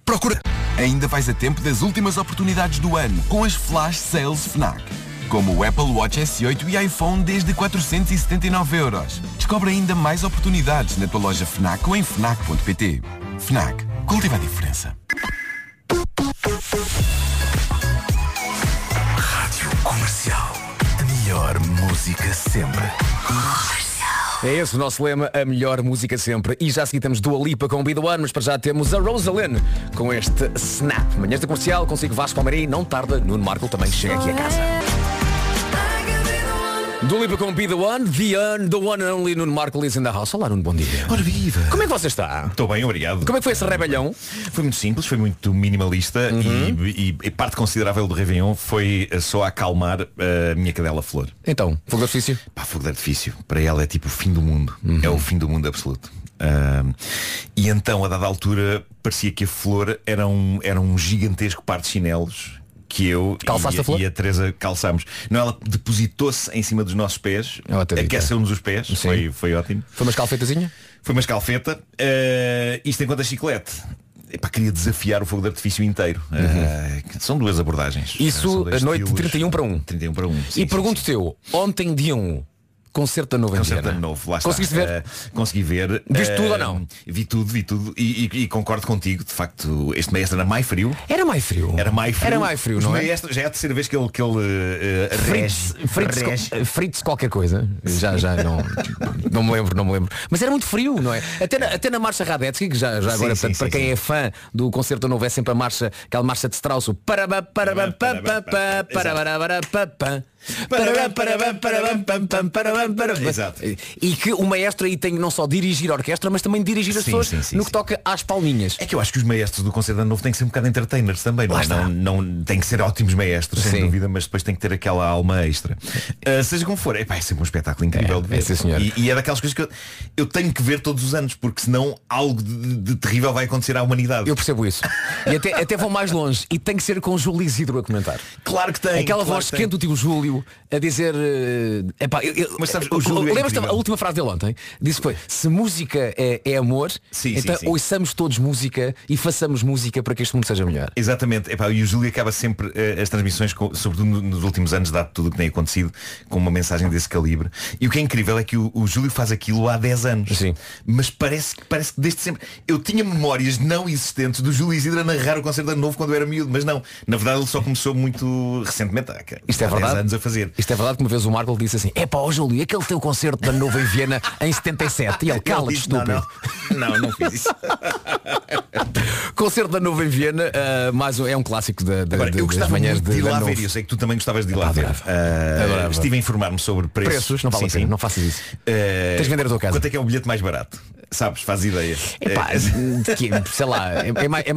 Procura. Ainda vais a tempo das últimas oportunidades do ano com as Flash Sales FNAC. Como o Apple Watch S8 e iPhone desde 479 euros. Descobre ainda mais oportunidades na tua loja FNAC ou em FNAC.pt. FNAC. Cultiva a diferença. Rádio Comercial. A melhor música sempre. É esse o nosso lema, a melhor música sempre. E já a temos Dua Lipa com o Be One, mas para já temos a Rosalind com este Snap. Manhãs da Comercial, consigo Vasco Palmeirim, não tarda, Nuno Marco também chega aqui a casa. Dua Lipa com Be The One, The One, The One and Only, Nuno Marco is in the house. Olá, Nuno, bom dia. Ora viva! Como é que você está? Estou bem, obrigado. Como é que foi esse rebelhão? Foi muito simples, foi muito minimalista Uhum. e, e- e parte considerável do Réveillon foi eh, só acalmar a minha cadela Flor. Então, fogo de artifício? Pá, fogo de artifício. Para ela é tipo o fim do mundo. Uhum. É o fim do mundo absoluto. Ahm, e então, a dada altura, parecia que a Flor era um, era um gigantesco par de chinelos que eu Calçaste e, a Flor? e a Teresa calçámos. Não, ela depositou-se em cima dos nossos pés, dita. aqueceu-nos os pés, foi, foi ótimo. Foi uma escalfetazinha? Foi uma escalfeta. Eh, isto enquanto a chiclete. Epá, queria desafiar o fogo de artifício inteiro. Eh, são duas abordagens. Uhum. Isso, a noite de estilos. 31 para 1. 31 para 1. e pergunto teu, ontem dia 1, concerto da Nova em Concerto de novo, lá está. Conseguiste ver? Eh, consegui ver. Viste Eh, tudo ou não? Vi tudo, vi tudo e, e- e concordo contigo. De facto, este maestro era mais frio. Era mais frio. Era mais frio. Era mais frio, não é? maestros- Já é a terceira vez que ele, que ele eh, eh, Fritz, rege- Fritz, rege. co- Fritz qualquer coisa. Já, já não, não me lembro, não me lembro. Mas era muito frio, não é? Até na, até na marcha Radetzky, que já, já agora, sim, portanto, sim, para quem sim. é fã do concerto novo é sempre a marcha, aquela marcha de Strauss, o parabá, parabá, pá, pá, pá, parabá, parabá, pá, pá. Exato. E que o maestro aí tem não só dirigir a orquestra, mas também dirigir as Sim, pessoas sim, sim, no que toca às palminhas. É que eu acho que os maestros do concerto novo têm que ser um bocado entertainers também, não, é? não, não Têm que ser ótimos maestros, sem dúvida, mas depois tem que ter aquela alma extra. Uh, seja como for, epá, é sempre um espetáculo incrível É, de ver. é, e, e é daquelas coisas que eu, eu tenho que ver todos os anos, porque senão algo de, de terrível vai acontecer à humanidade. Eu percebo isso. E até, até vão mais longe. E tem que ser com o Júlio Isidro a comentar. Claro que tem. Aquela claro voz quente do tio Júlio a dizer. eh, epá, eu- eu- Mas sabes, o Júlio é Lembras-te a última frase dele ontem? Disse foi, se música é, é amor, Sim, então sim, sim. ouçamos todos música e façamos música para que este mundo seja melhor. Exatamente, Epá, e o Júlio acaba sempre eh, as transmissões, com- sobretudo no- nos últimos anos, dado tudo o que tem acontecido, com uma mensagem desse calibre. E o que é incrível é que o, o Júlio faz aquilo há 10 anos. Sim. Mas parece, que- parece que desde sempre. Eu tinha memórias não existentes do Júlio Isidro a narrar o concerto de novo quando eu era miúdo, mas não. Na verdade ele só começou muito recentemente. há- Isto é há 10 verdade? anos a fazer. Isto é verdade que uma vez o Marco disse assim, é pá, ó Júlio, aquele teu concerto da Nova em Viena em 77. E ele, cala-te, disse, não, estúpido. Não, não, não fiz isso. Concerto da Nova em Viena, ah, mais um- é um clássico da, da, Agora, de- eu das gostava manhãs muito de ir lá ver, e eu sei que tu também gostavas de ir lá ver. Adorava. estive a informar-me sobre preços. Preços, não vale a Sim, pena, sim. não faças isso. Ah, Tens de vender a tua casa. Quanto é que é o bilhete mais barato? Sabes, faz ideia. Epá, É- de sei lá, é, é mais, é é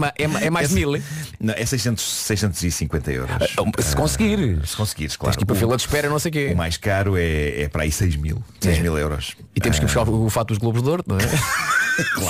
mais- é É- mil. Não, é 600, 650 euros. Se conseguir. Se conseguires, claro. Tens que ir para O- fila de espera, não sei o quê. O mais caro é, é para aí 6 mil. 6 É. mil euros. E temos que Ah, buscar o fato dos Globos de Ouro, não é?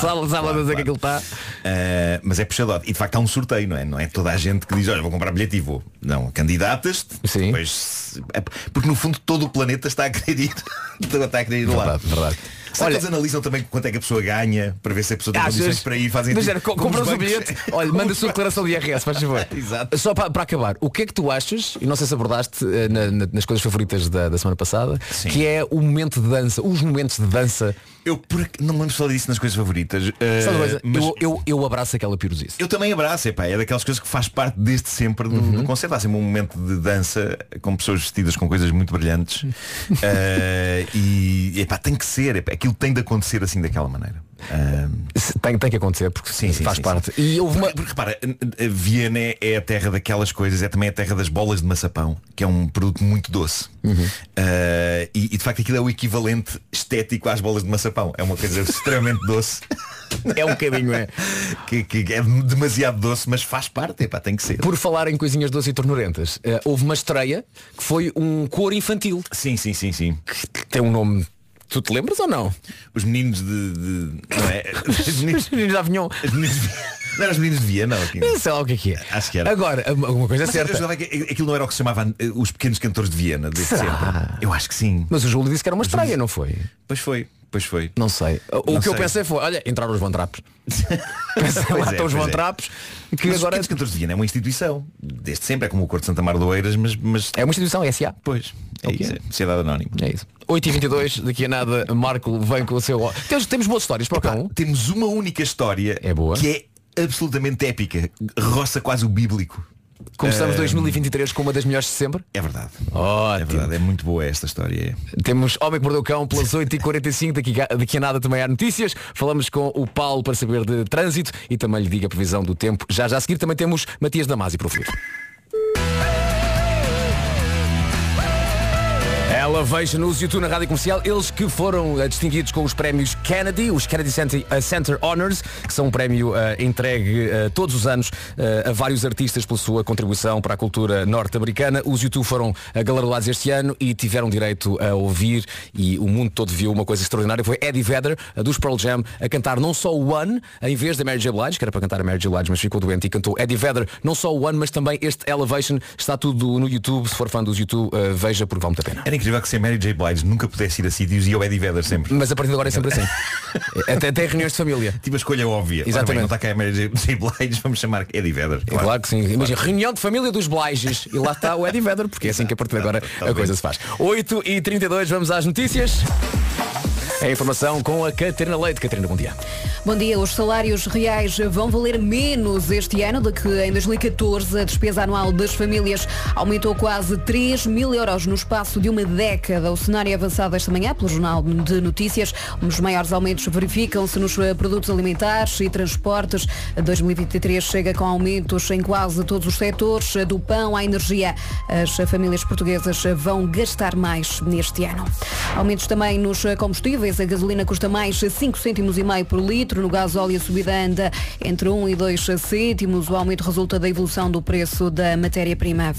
Sabe, sabe a dizer que aquilo está. ah, mas é puxadote. E de facto há um sorteio, não é? Não é toda a gente que diz, olha, vou comprar bilhete e vou. Não, candidatas-te. Depois, é- porque no fundo todo o planeta está a querer ir. está a querer ir lá. Verdade, verdade. Será que eles analisam também quanto é que a pessoa ganha para ver se a pessoa tem Achas? condições para ir fazer Mas tipo, compras o bilhete, olha, manda a sua declaração de IRS, faz favor. Exato. Só para, para acabar, o que é que tu achas, e não sei se abordaste eh, na- na- nas coisas favoritas da, da semana passada, que é o momento de dança, os momentos de dança. Eu por não me lembro só disso nas coisas favoritas. Uma coisa? mas eu, eu, eu abraço aquela pirosice. Eu também abraço, epá, é daquelas coisas que faz parte desde sempre do, Uhum. do concerto. Há sempre um momento de dança com pessoas vestidas com coisas muito brilhantes. Ah, e epá, tem que ser, epá, aquilo tem de acontecer assim daquela maneira. Tem, tem que acontecer, porque Sim, sim, faz sim, parte. sim. E houve uma. porque, repara, Viena é- a terra daquelas coisas, é também a terra das bolas de maçapão, que é um produto muito doce. Uhum. Ah, e, e, de facto aquilo é o equivalente estético às bolas de maçapão. É uma coisa extremamente doce. É um bocadinho, é. que, que é demasiado doce, mas faz parte, epá, tem que ser. Por falar em coisinhas doces e tornurentas, eh, houve uma estreia que foi um coro infantil. Sim, sim, sim, sim. Que tem um nome. Tu te lembras ou não? Os meninos de. de- não é? Os meninos, Os meninos de Avignon. os meninos de- não eram os meninos de Viena, não. aqui. Sei lá o que é que é. Acho que era. Agora, uma coisa é Mas eu certa. aquilo não era o que se chamava os pequenos cantores de Viena desde Será? sempre. Eu acho que sim. Mas o Júlio disse que era uma estreia, não foi? Pois foi, pois foi. Não sei. O Não que eu sei. pensei foi, olha, entraram os Von Pois lá é, estão os Von é. Trappos, que Mas agora os cantores de Viena é uma instituição. Desde sempre, é como o Corte de Santa Mar do Eiras, mas, mas é uma instituição, é SA. Pois, é Ok. isso, é Sociedade Anónima. É isso. 8h22, daqui a nada, Marco vem com o seu. Temos, temos boas histórias para o cão. temos uma única história É boa. que é absolutamente épica. Roça quase o bíblico. Começamos Ah, 2023 com uma das melhores de sempre. É verdade. É Ótimo. verdade, é muito boa esta história. Temos Homem que Mordeu Cão pelas 8h45, daqui, daqui a nada também há notícias. Falamos com o Paulo para saber de trânsito e também lhe diga a previsão do tempo. Já já a seguir também temos Matias Damasi para o futuro. Elevation-nos YouTube na Rádio Comercial, eles que foram eh, distinguidos com os prémios Kennedy, os Kennedy Center, eh, Center Honors, que são um prémio eh, entregue todos os anos a vários artistas pela sua contribuição para a cultura norte-americana. Os YouTube foram galardoados este ano e tiveram direito a ouvir e o mundo todo viu uma coisa extraordinária. Foi Eddie Vedder, dos Pearl Jam, a cantar não só One, em vez da Mary J. Blige, que era para cantar a Mary J. Blige, mas ficou doente e cantou Eddie Vedder, não só One, mas também este Elevation. Está tudo no YouTube. Se for fã dos YouTube, veja porque vale muito a pena. Era incrível que se a Mary J. Blige nunca pudesse ir a sítios e o Eddie Vedder sempre. Mas a partir de agora é sempre assim. até, até reuniões de família. Tipo a escolha óbvia. Ora bem, Exatamente. não está cá a Mary J. Blige, vamos chamar Eddie Vedder. É claro que sim. Imagina, reunião de família dos Bliges. E lá está o Eddie Vedder, porque é assim que a partir de agora a coisa se faz. 8 e 32 vamos às notícias. A informação com a Catarina Leite. Catarina, bom dia. Bom dia. Os salários reais vão valer menos este ano do que em 2014. A despesa anual das famílias aumentou quase 3 mil euros no espaço de uma década. O cenário é avançado esta manhã pelo Jornal de Notícias. Os maiores aumentos verificam-se nos eh, produtos alimentares e transportes. 2023 chega com aumentos em quase todos os setores, do pão à energia. As famílias portuguesas vão gastar mais neste ano. Aumentos também nos combustíveis. A gasolina custa mais 5 cêntimos e meio por litro. No gás óleo a subida anda entre 1 e 2 cêntimos. O aumento resulta da evolução do preço da matéria-prima.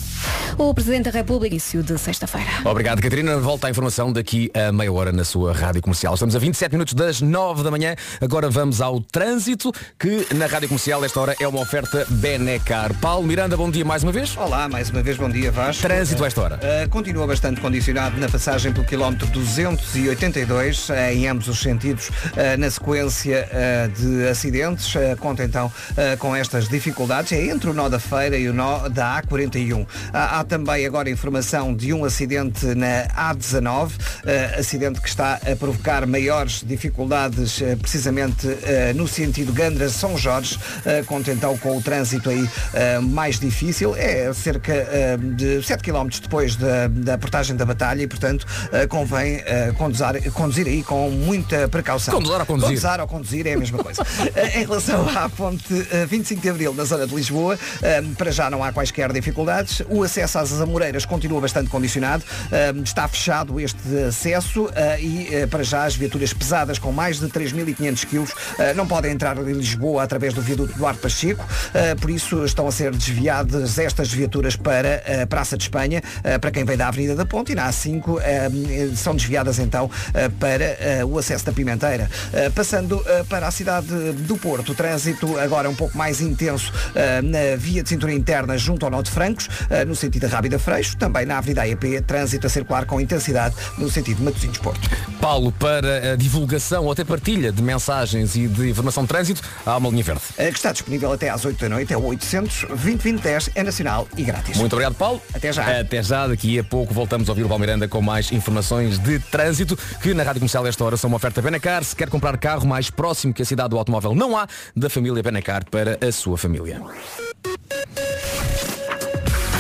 O Presidente da República, início de sexta-feira. Obrigado, Catarina. Volta à informação daqui a meia hora na sua rádio comercial. Estamos a 27 minutos das 9 da manhã. Agora vamos ao trânsito, que na rádio comercial, esta hora, é uma oferta Benecar. Paulo Miranda, bom dia mais uma vez. Olá, mais uma vez, bom dia Vasco. Trânsito a esta hora. Uh, continua bastante condicionado na passagem pelo quilómetro 282 uh, eh, em ambos os sentidos eh, na sequência eh, de acidentes. Eh, Conta então eh, com estas dificuldades. É entre o nó da feira e o nó da A41. Há, há também agora informação de um acidente na A19, eh, acidente que está a provocar maiores dificuldades eh, precisamente eh, no sentido Gandra-São Jorge. Eh, Conta então com o trânsito aí eh, mais difícil. É cerca eh, de 7 km depois da, da portagem da batalha e, portanto, eh, convém eh, conduzir, conduzir aí com muita precaução. Conduzir ou conduzir? Conduzir ou conduzir é a mesma coisa. Eh, em relação à ponte eh, 25 de Abril, na zona de Lisboa, eh, para já não há quaisquer dificuldades. O acesso às Amoreiras continua bastante condicionado. Eh, Está fechado este acesso eh, e, eh, para já, as viaturas pesadas com mais de 3.500 quilos eh, não podem entrar em Lisboa através do viaduto Duarte Pacheco. Eh, Por isso, estão a ser desviadas estas viaturas para a Praça de Espanha, eh, para quem vem da Avenida da Ponte, e na A5 eh, são desviadas então eh, para eh, o acesso da Pimenteira. Eh, Passando eh, para a cidade do Porto, o trânsito agora um pouco mais intenso na via de cintura interna junto ao Nó de Francos, no sentido da Rábida Freixo, também na Avenida AEP, trânsito a circular com intensidade no sentido de Matosinhos-Porto. Paulo, para a divulgação ou até partilha de mensagens e de informação de trânsito, há uma linha verde. Que está disponível até às 8 da noite, é o 800 2010 é nacional e grátis. Muito obrigado, Paulo. Até já. Até já. Daqui a pouco voltamos a ouvir o com mais informações de trânsito, que na Rádio Comercial esta hora são uma oferta Benacar. Se quer comprar carro mais próximo que a cidade do automóvel não há, da família Benacar para a sua família.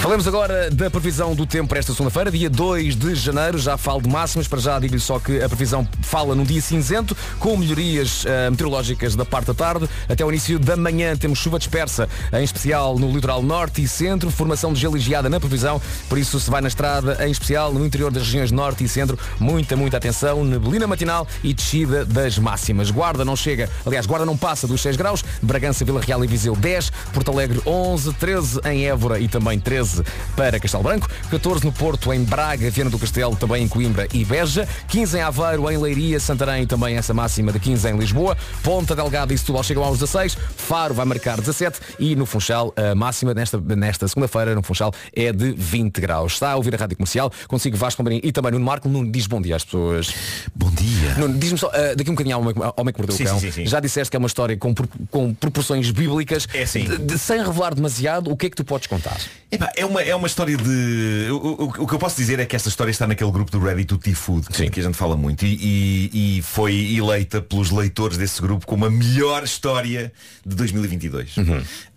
Falamos agora da previsão do tempo para esta segunda-feira, dia 2 de janeiro. Já falo de máximas, para já digo-lhe só que a previsão fala num dia cinzento, com melhorias eh, meteorológicas da parte da tarde. Até o início da manhã temos chuva dispersa, em especial no litoral norte e centro, formação de gelo geada na previsão. Por isso, se vai na estrada, em especial no interior das regiões norte e centro, muita, muita atenção, neblina matinal e descida das máximas. Guarda não chega, aliás, Guarda não passa dos 6 graus, Bragança, Vila Real e Viseu 10, Porto Alegre 11, 13 em Évora e também 13 para Castelo Branco, 14 no Porto, em Braga, Viana do Castelo, também em Coimbra e Beja, 15 em Aveiro, em Leiria, Santarém, também essa máxima de 15 em Lisboa, Ponta Delgada e Setúbal chegam aos 16, Faro vai marcar 17 e no Funchal a máxima nesta, nesta segunda-feira no Funchal é de 20 graus. Está a ouvir a Rádio Comercial, consigo Vasco Palmeirinho e também Nuno Marco, Nuno diz bom dia às pessoas. Bom dia. Nuno, diz-me só, ah, daqui um bocadinho ao homem, que mordeu Sim, o cão, sim, sim, já disseste que é uma história com, com proporções bíblicas, É sim. De- de- sem revelar demasiado, o que é que tu podes contar? Epá, é, uma, é uma história de. O, o- o que eu posso dizer é que esta história está naquele grupo do Reddit, o T-Food, que a gente fala muito, e, e- e foi eleita pelos leitores desse grupo como a melhor história de 2022.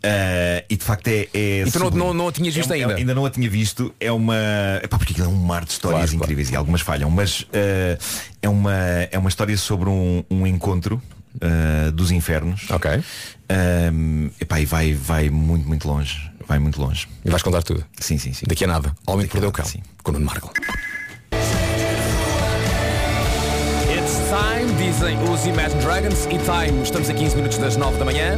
Ah, e de facto é. é Uhum. E tu não- não- não a tinhas visto É um- é- ainda? ainda não a tinha visto. É uma. Epá, porque aquilo é um mar de histórias Claro, claro. incríveis e algumas falham, mas ah, é, uma, é uma história sobre um, um encontro. ah, dos infernos ok epá, e vai, vai muito, muito longe vai muito longe. E vais contar tudo? Sim, sim, sim. Daqui a nada. Homem que perdeu o cão com o Nuno Marco. It's time, dizem os Imagine Dragons. E time, estamos a 15 minutos das 9 da manhã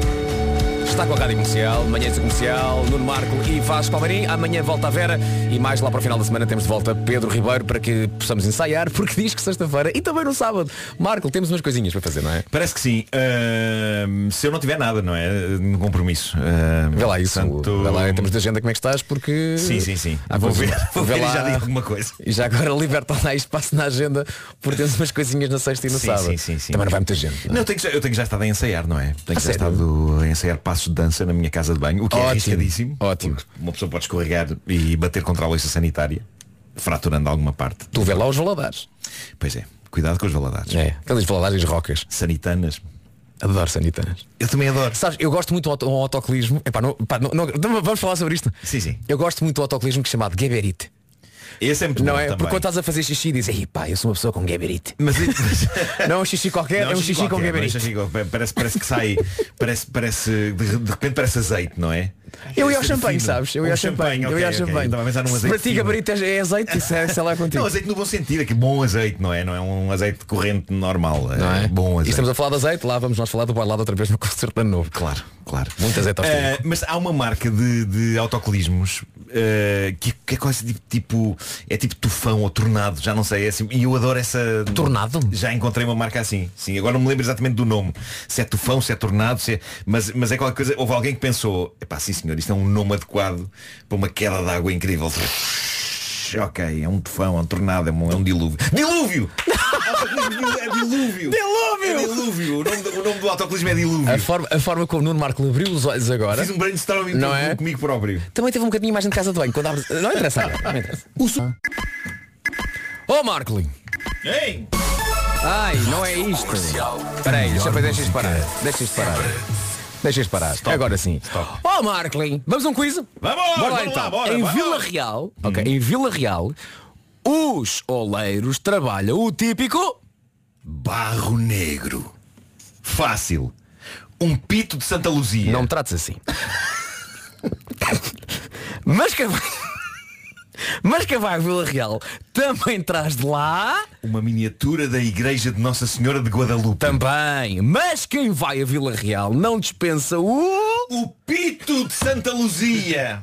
Está com a Rádio Comercial, manhã de comercial, Nuno Marco e Vasco Palmeirim. Amanhã volta a Vera e mais lá para o final da semana temos de volta Pedro Ribeiro para que possamos ensaiar, porque diz que sexta-feira e também no sábado. Marco, temos umas coisinhas para fazer, não é? Parece que sim. Ahm, se eu não tiver nada, não é? No compromisso. Ahm, Vê lá isso, portanto- vê lá em termos de agenda como é que estás, porque... Sim, sim, sim. Ah, vou ver, vou ver e lá. já digo alguma coisa. E já agora liberta lá espaço na agenda, porque temos umas coisinhas na sexta e no Sim, sábado. sim, sim, sim. Também não vai muita gente. Não, eu tenho, que já, eu tenho já estado a ensaiar, não é? Tenho já sério? estado a ensaiar passos de dança na minha casa de banho, o que é Ótimo, arriscadíssimo. Ótimo. Uma pessoa pode escorregar e bater contra a louça sanitária, fraturando alguma parte. Tu vê lá os valadares. Pois é, cuidado com os valadares. É, aqueles valadares rocas. Sanitanas. Adoro sanitanas. Eu também adoro. Sabes, eu gosto muito do auto- do autocolismo. Epá, não, pá, não- não- vamos falar sobre isto. Sim, sim. Eu gosto muito do autocolismo que é chamado gabarite. Esse é muito Não bom é? também. Porque quando estás a fazer xixi dizes, Ei, pá, eu sou uma pessoa com gabarite. Mas, Não é um xixi qualquer, Não, é um xixi com qualquer, não é xixi qualquer. Parece, parece que sai, parece, parece, de, de repente parece azeite, não é? Eu ia ao champanhe, sabes? Eu ia ao champanhe. Eu ia ao champanhe. Para ti gabarito é é azeite, isso é, sei lá contigo. Não, azeite no bom sentido, é que bom azeite, não é? Não é um azeite corrente normal. É, Não é? bom E azeite. estamos a falar de azeite, lá vamos nós falar do boilado outra vez no concerto de novo. Claro, claro. Muito azeite Eh, mas há uma marca de, de autocolismos eh, que, que é quase tipo, tipo- é tipo tufão ou tornado, já não sei, é assim, e eu adoro essa. Tornado? Já encontrei uma marca assim. Sim, agora não me lembro exatamente do nome. Se é tufão, se é tornado, se é, mas, mas é qualquer coisa. Houve alguém que pensou, epá, sim senhor, isto é um nome adequado para uma queda de água incrível. Ok, é um tufão, é um tornado, é um, é um dilúvio. Dilúvio! É dilúvio. Dilúvio! É dilúvio. O nome, do, o nome do autocolismo é dilúvio. A forma, a forma como o Nuno Marco abriu os olhos agora. Fiz um brainstorming Não é? comigo próprio. Também teve um bocadinho mais de casa de banho. Quando abre... Não interessa agora. Não interessa. O som. Oh Marco. Ei! Ai, não é isto. Espera aí, deixa, deixa isto parar. Deixa isto parar. Deixa isto parar. Agora sim. Oh Marklin, vamos a um quiz? Vamos, Bora vamos lá, então. bora, em vamos. Vila Real, ok, em Vila Real, os oleiros trabalham o típico Barro negro. Fácil. Um pito de Santa Luzia. Não me trates assim. Mas que Mas a Vila Real também traz de lá Uma miniatura da igreja de Nossa Senhora de Guadalupe. também. Mas quem vai a Vila Real não dispensa o O pito de Santa Luzia.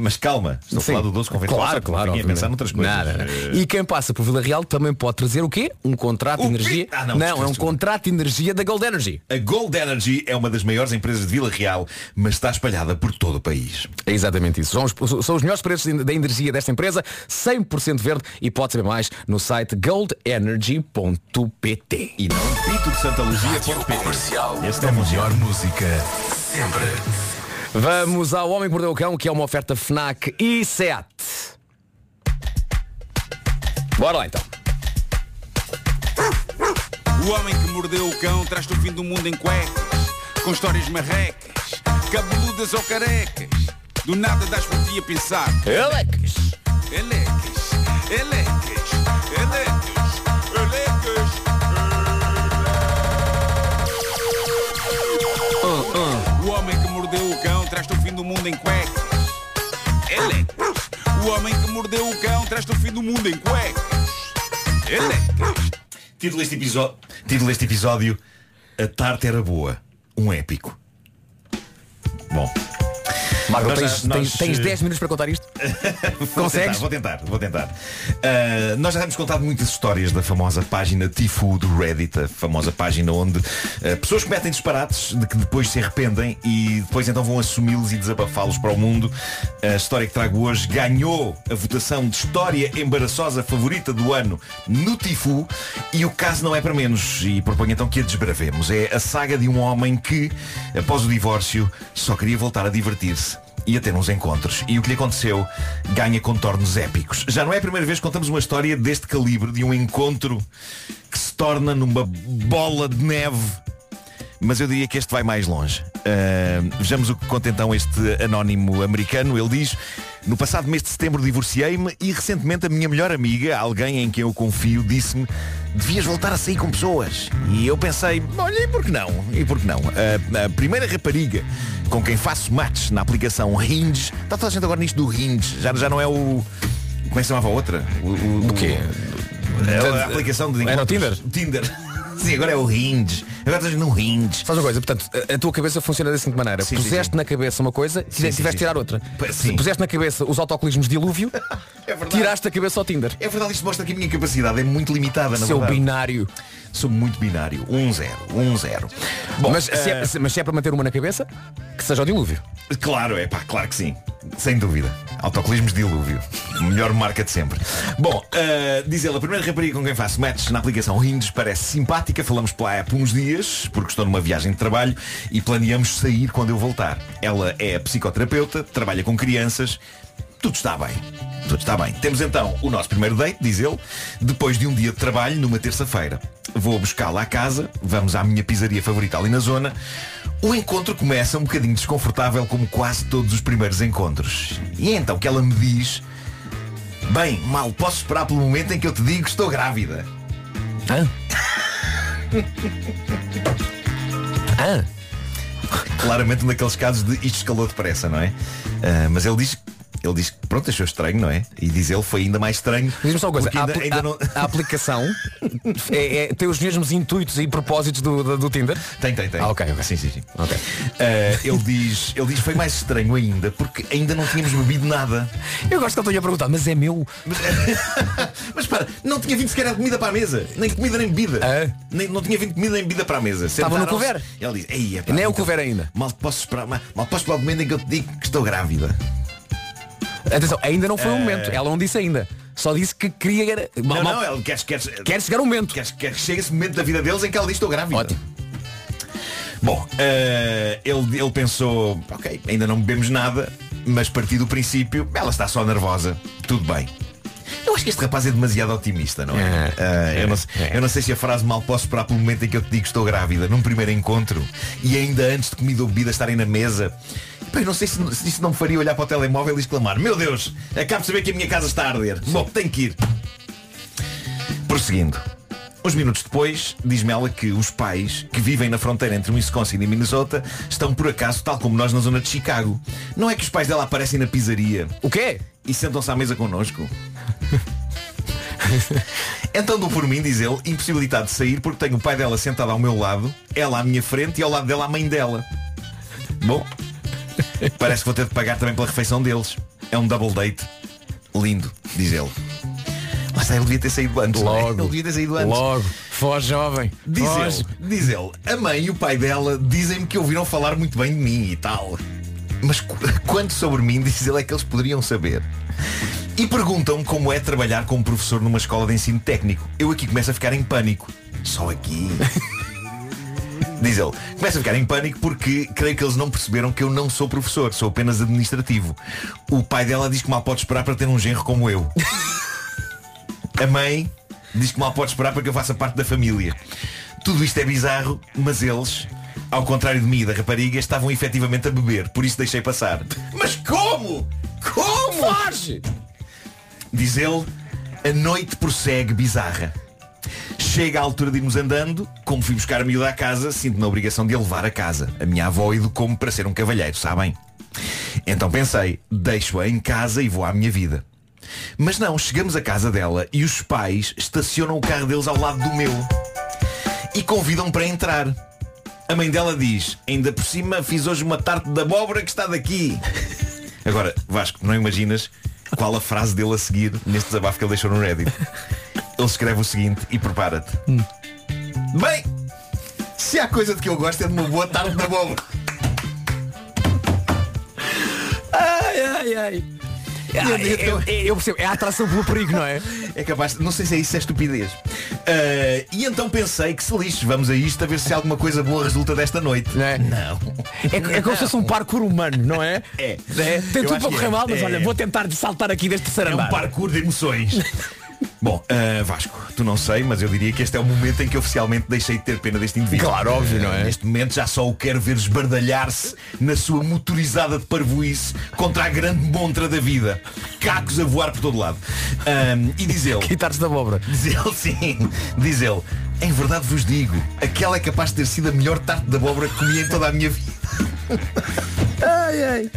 Mas calma, estou a falar do doce convencional. Claro, claro. vinha pensar noutras coisas. Nada. Eh, E quem passa por Vila Real também pode trazer o quê? Um contrato de energia. Ah, não, não é um contrato de energia da Gold Energy. A Gold Energy é uma das maiores empresas de Vila Real, mas está espalhada por todo o país. É exatamente isso. São os, são os melhores preços da energia desta empresa, 100% verde e pode saber mais no site goldenergy.pt. E não pito de Santa Luzia Comercial. Este é a melhor música sempre. Vamos ao Homem que Mordeu o Cão, que é uma oferta FNAC e SEAT. Bora lá então. O homem que mordeu o cão traz-te o fim do mundo em cuecas, com histórias marrecas, cabeludas ou carecas. Do nada das por ti a pensar. Elecas. Elecas, elecas, elecas. Traz-te o fim do mundo em cuecas. Elecas. O homem que mordeu o cão traz-te o fim do mundo em cuecas. Elecas. Título deste episódio, título deste episódio A Tarte era boa. Um épico. Bom. Marco, tens, já- nós, tens, tens eh, 10 minutos para contar isto? Vou Consegues? tentar, vou tentar, vou tentar. Uh, nós já temos contado muitas histórias da famosa página Tifu do Reddit, a famosa página onde uh, pessoas cometem disparates de que depois se arrependem e depois então vão assumi-los e desabafá-los para o mundo. A história que trago hoje ganhou a votação de história embaraçosa favorita do ano no Tifu e o caso não é para menos e proponho então que a desbravemos. É a saga de um homem que, após o divórcio, só queria voltar a divertir-se e a ter uns encontros. E o que lhe aconteceu ganha contornos épicos. Já não é a primeira vez que contamos uma história deste calibre, de um encontro que se torna numa bola de neve. Mas eu diria que este vai mais longe. Ah, vejamos o que conta então este anónimo americano. Ele diz, no passado mês de setembro divorciei-me e recentemente a minha melhor amiga, alguém em quem eu confio, disse-me devias voltar a sair com pessoas. E eu pensei, olha, e por que não? E por que não? A, a primeira rapariga com quem faço matches na aplicação Hinge, está toda a gente agora nisto do Hinge, já, já não é o... Como é que se chamava a outra? O, o, Do quê? A, a aplicação de Era o encontros. Tinder. Sim, agora é o Hinge. Agora estás no Hinge. Faz uma coisa, portanto, a, a tua cabeça funciona da seguinte maneira. Sim, Puseste sim. na cabeça uma coisa e tiveste de tirar outra. Sim. Puseste na cabeça os autocolismos de dilúvio, É tiraste a cabeça ao Tinder. É verdade, isto mostra que a minha capacidade é muito limitada, na Seu verdade. binário. Sou muito binário. 1-0. 1-0. Bom, mas, se é, eh, mas se é para manter uma na cabeça, que seja o dilúvio. Claro, é pá, claro que sim. Sem dúvida. Autocolismos de dilúvio. Melhor marca de sempre. Bom, eh, diz ele, a primeira rapariga com quem faço matches na aplicação Hinge parece simpática. Falamos pela app uns dias, porque estou numa viagem de trabalho e planeamos sair quando eu voltar. Ela é psicoterapeuta, trabalha com crianças. Tudo está bem. Tudo está bem. Temos então o nosso primeiro date, diz ele, depois de um dia de trabalho numa terça-feira. Vou buscá-la à casa, vamos à minha pizzaria favorita ali na zona. O encontro começa um bocadinho desconfortável, como quase todos os primeiros encontros. E é então que ela me diz: Bem, mal posso esperar pelo momento em que eu te digo que estou grávida. Hã? Hã? Claramente um daqueles casos de isto escalou depressa, não é? Ah, mas ele diz. Ele diz que pronto, achou estranho, não é? E diz ele foi ainda mais estranho. Diz-me só uma coisa, a, ainda, apli- ainda não... a aplicação é- é- tem os mesmos intuitos e propósitos do, do, do Tinder? Tem, tem, tem. Ah, ok, ok. Sim, sim, sim. Ok. Ah, ele diz, ele diz que foi mais estranho ainda, porque ainda não tínhamos bebido nada. Eu gosto que ele tenha a perguntar, mas é meu? Mas para, não tinha vindo sequer comida para a mesa. Nem comida nem bebida. Ah. Nem, não tinha vindo comida nem bebida para a mesa. Estava no couvert? Ele diz, Ei, Nem é o então, couvert ainda. Mal posso esperar, mal, mal posso esperar o momento em que eu te digo que estou grávida. Atenção, ainda não foi o Eh. momento. Ela não disse ainda. Só disse que queria. Não, não, ele quer, quer, quer chegar o momento. Quer, quer que chegue esse momento da vida deles em que ela diz estou grávida. Ótimo. Bom, eh, ele, ele pensou, ok, ainda não bebemos nada, mas partir do princípio, ela está só nervosa. Tudo bem. Eu acho que este rapaz é demasiado otimista, não é? Eh, eu, não, eu não sei se a frase mal posso esperar pelo momento em que eu te digo que estou grávida, num primeiro encontro, e ainda antes de comida ou bebida estarem na mesa. Eu não sei se, se isso não me faria olhar para o telemóvel e exclamar, meu Deus, acabo de saber que a minha casa está a arder. Bom, tenho que ir. Prosseguindo. Uns minutos depois, diz-me ela que os pais que vivem na fronteira entre Wisconsin e Minnesota estão por acaso, tal como nós na zona de Chicago. Não é que os pais dela aparecem na pizzaria. O quê? E sentam-se à mesa connosco. Então dou por mim, diz ele, impossibilidade de sair porque tenho o pai dela sentado ao meu lado, ela à minha frente e ao lado dela a mãe dela. Bom, parece que vou ter de pagar também pela refeição deles. É um double date. Lindo, diz ele. Lá está, ele devia ter saído antes. é? Logo. Ele devia ter saído antes. Logo. Foge jovem. Diz Foge. ele, diz ele, a mãe e o pai dela dizem-me que ouviram falar muito bem de mim e tal. Mas qu- quanto sobre mim, diz ele, é que eles poderiam saber. E perguntam-me como é trabalhar como professor numa escola de ensino técnico. Eu aqui começo a ficar em pânico. Só aqui. Diz ele, começa a ficar em pânico porque creio que eles não perceberam que eu não sou professor, sou apenas administrativo. O pai dela diz que mal pode esperar para ter um genro como eu. A mãe diz que mal pode esperar para que eu faça parte da família. Tudo isto é bizarro, mas eles, ao contrário de mim e da rapariga, estavam efetivamente a beber, por isso deixei passar. Mas como? Como? Foge! Diz ele, a noite prossegue bizarra. Chega a altura de irmos andando, como fui buscar a miúda à casa, sinto-me a obrigação de a levar a casa. A minha avó educou-me para ser um cavalheiro, sabem? Então pensei, deixo-a em casa e vou à minha vida. Mas não, chegamos à casa dela e os pais estacionam o carro deles ao lado do meu. E convidam-me para entrar. A mãe dela diz, ainda por cima fiz hoje uma tarte de abóbora que está daqui. Agora, Vasco, não imaginas qual a frase dele a seguir neste desabafo que ele deixou no Reddit. Ele escreve o seguinte e prepara-te. Bem, se há coisa de que eu gosto é de uma boa tarte de abóbora. Ai, ai, ai. Ah, eu, eu- eu percebo, é a atração pelo perigo, não é? É capaz, não sei se é isso, é estupidez. Ah, e então pensei que se lixe, vamos a isto a ver se alguma coisa boa resulta desta noite. Não é? Não. É, é como se fosse um parkour humano, não é? É. É, Tem tudo para correr é. mal, mas É. olha, vou tentar de saltar aqui deste terceiro É um parkour de emoções. Bom, ah, Vasco, tu não sei, mas eu diria que este é o momento em que oficialmente deixei de ter pena deste indivíduo. Claro, óbvio, não é? Ah, Neste momento já só o quero ver esbardalhar-se na sua motorizada de parvoíce contra a grande montra da vida. Cacos a voar por todo lado. Ahm, e diz ele. Guitarras da abóbora. Diz ele, sim. Diz ele. Em verdade vos digo, aquela é capaz de ter sido a melhor tarte de abóbora que comi em toda a minha vida. Ai, ai.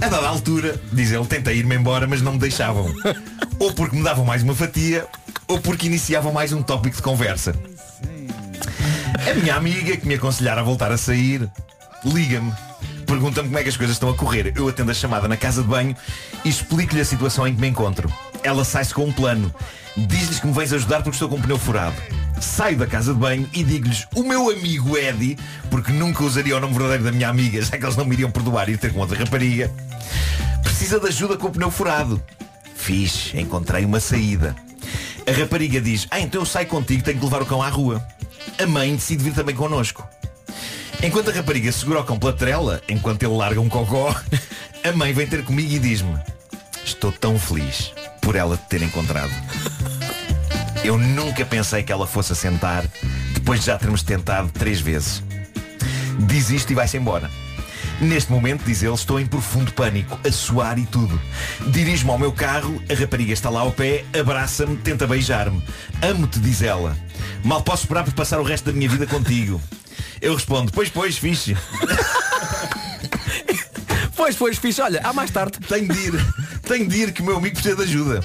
A dada altura, diz ele, tentei ir-me embora, mas não me deixavam. Ou porque me davam mais uma fatia, ou porque iniciavam mais um tópico de conversa. A minha amiga, que me aconselhara a voltar a sair, liga-me. Pergunta-me como é que as coisas estão a correr. Eu atendo a chamada na casa de banho e explico-lhe a situação em que me encontro. Ela sai-se com um plano. Diz-lhes que me vens ajudar porque estou com um pneu furado. Saio da casa de banho e digo-lhes o meu amigo Eddie, porque nunca usaria o nome verdadeiro da minha amiga, já que eles não me iriam perdoar e ter com outra rapariga, precisa de ajuda com o pneu furado. Fiz, encontrei uma saída. A rapariga diz, ah, então eu saio contigo, tenho que levar o cão à rua. A mãe decide vir também connosco. Enquanto a rapariga segura o cão pela trela, enquanto ele larga um cocó, a mãe vem ter comigo e diz-me Estou tão feliz por ela te ter encontrado. Eu nunca pensei que ela fosse assentar depois de já termos tentado três vezes. Diz isto e vai-se embora. Neste momento, diz ele, estou em profundo pânico, a suar e tudo. Dirijo-me ao meu carro, a rapariga está lá ao pé, abraça-me, tenta beijar-me. Amo-te, diz ela. Mal posso esperar por passar o resto da minha vida contigo. Eu respondo, pois, pois, fixe. Pois, pois, fixe. Olha, há mais tarde. Tenho de ir, tenho de ir que o meu amigo precisa de ajuda.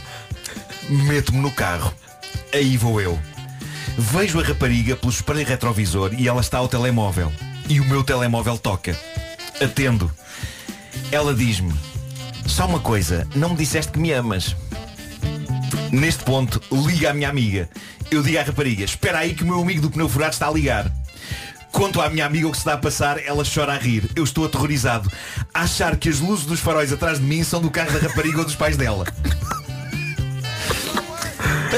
Meto-me no carro. Aí vou eu. Vejo a rapariga pelo espelho retrovisor e ela está ao telemóvel. E o meu telemóvel toca. Atendo. Ela diz-me, só uma coisa, não me disseste que me amas. Neste ponto, liga à minha amiga. Eu digo à rapariga, espera aí que o meu amigo do pneu furado está a ligar. Conto à minha amiga o que se está a passar, ela chora a rir. Eu estou aterrorizado. A achar que as luzes dos faróis atrás de mim são do carro da rapariga ou dos pais dela.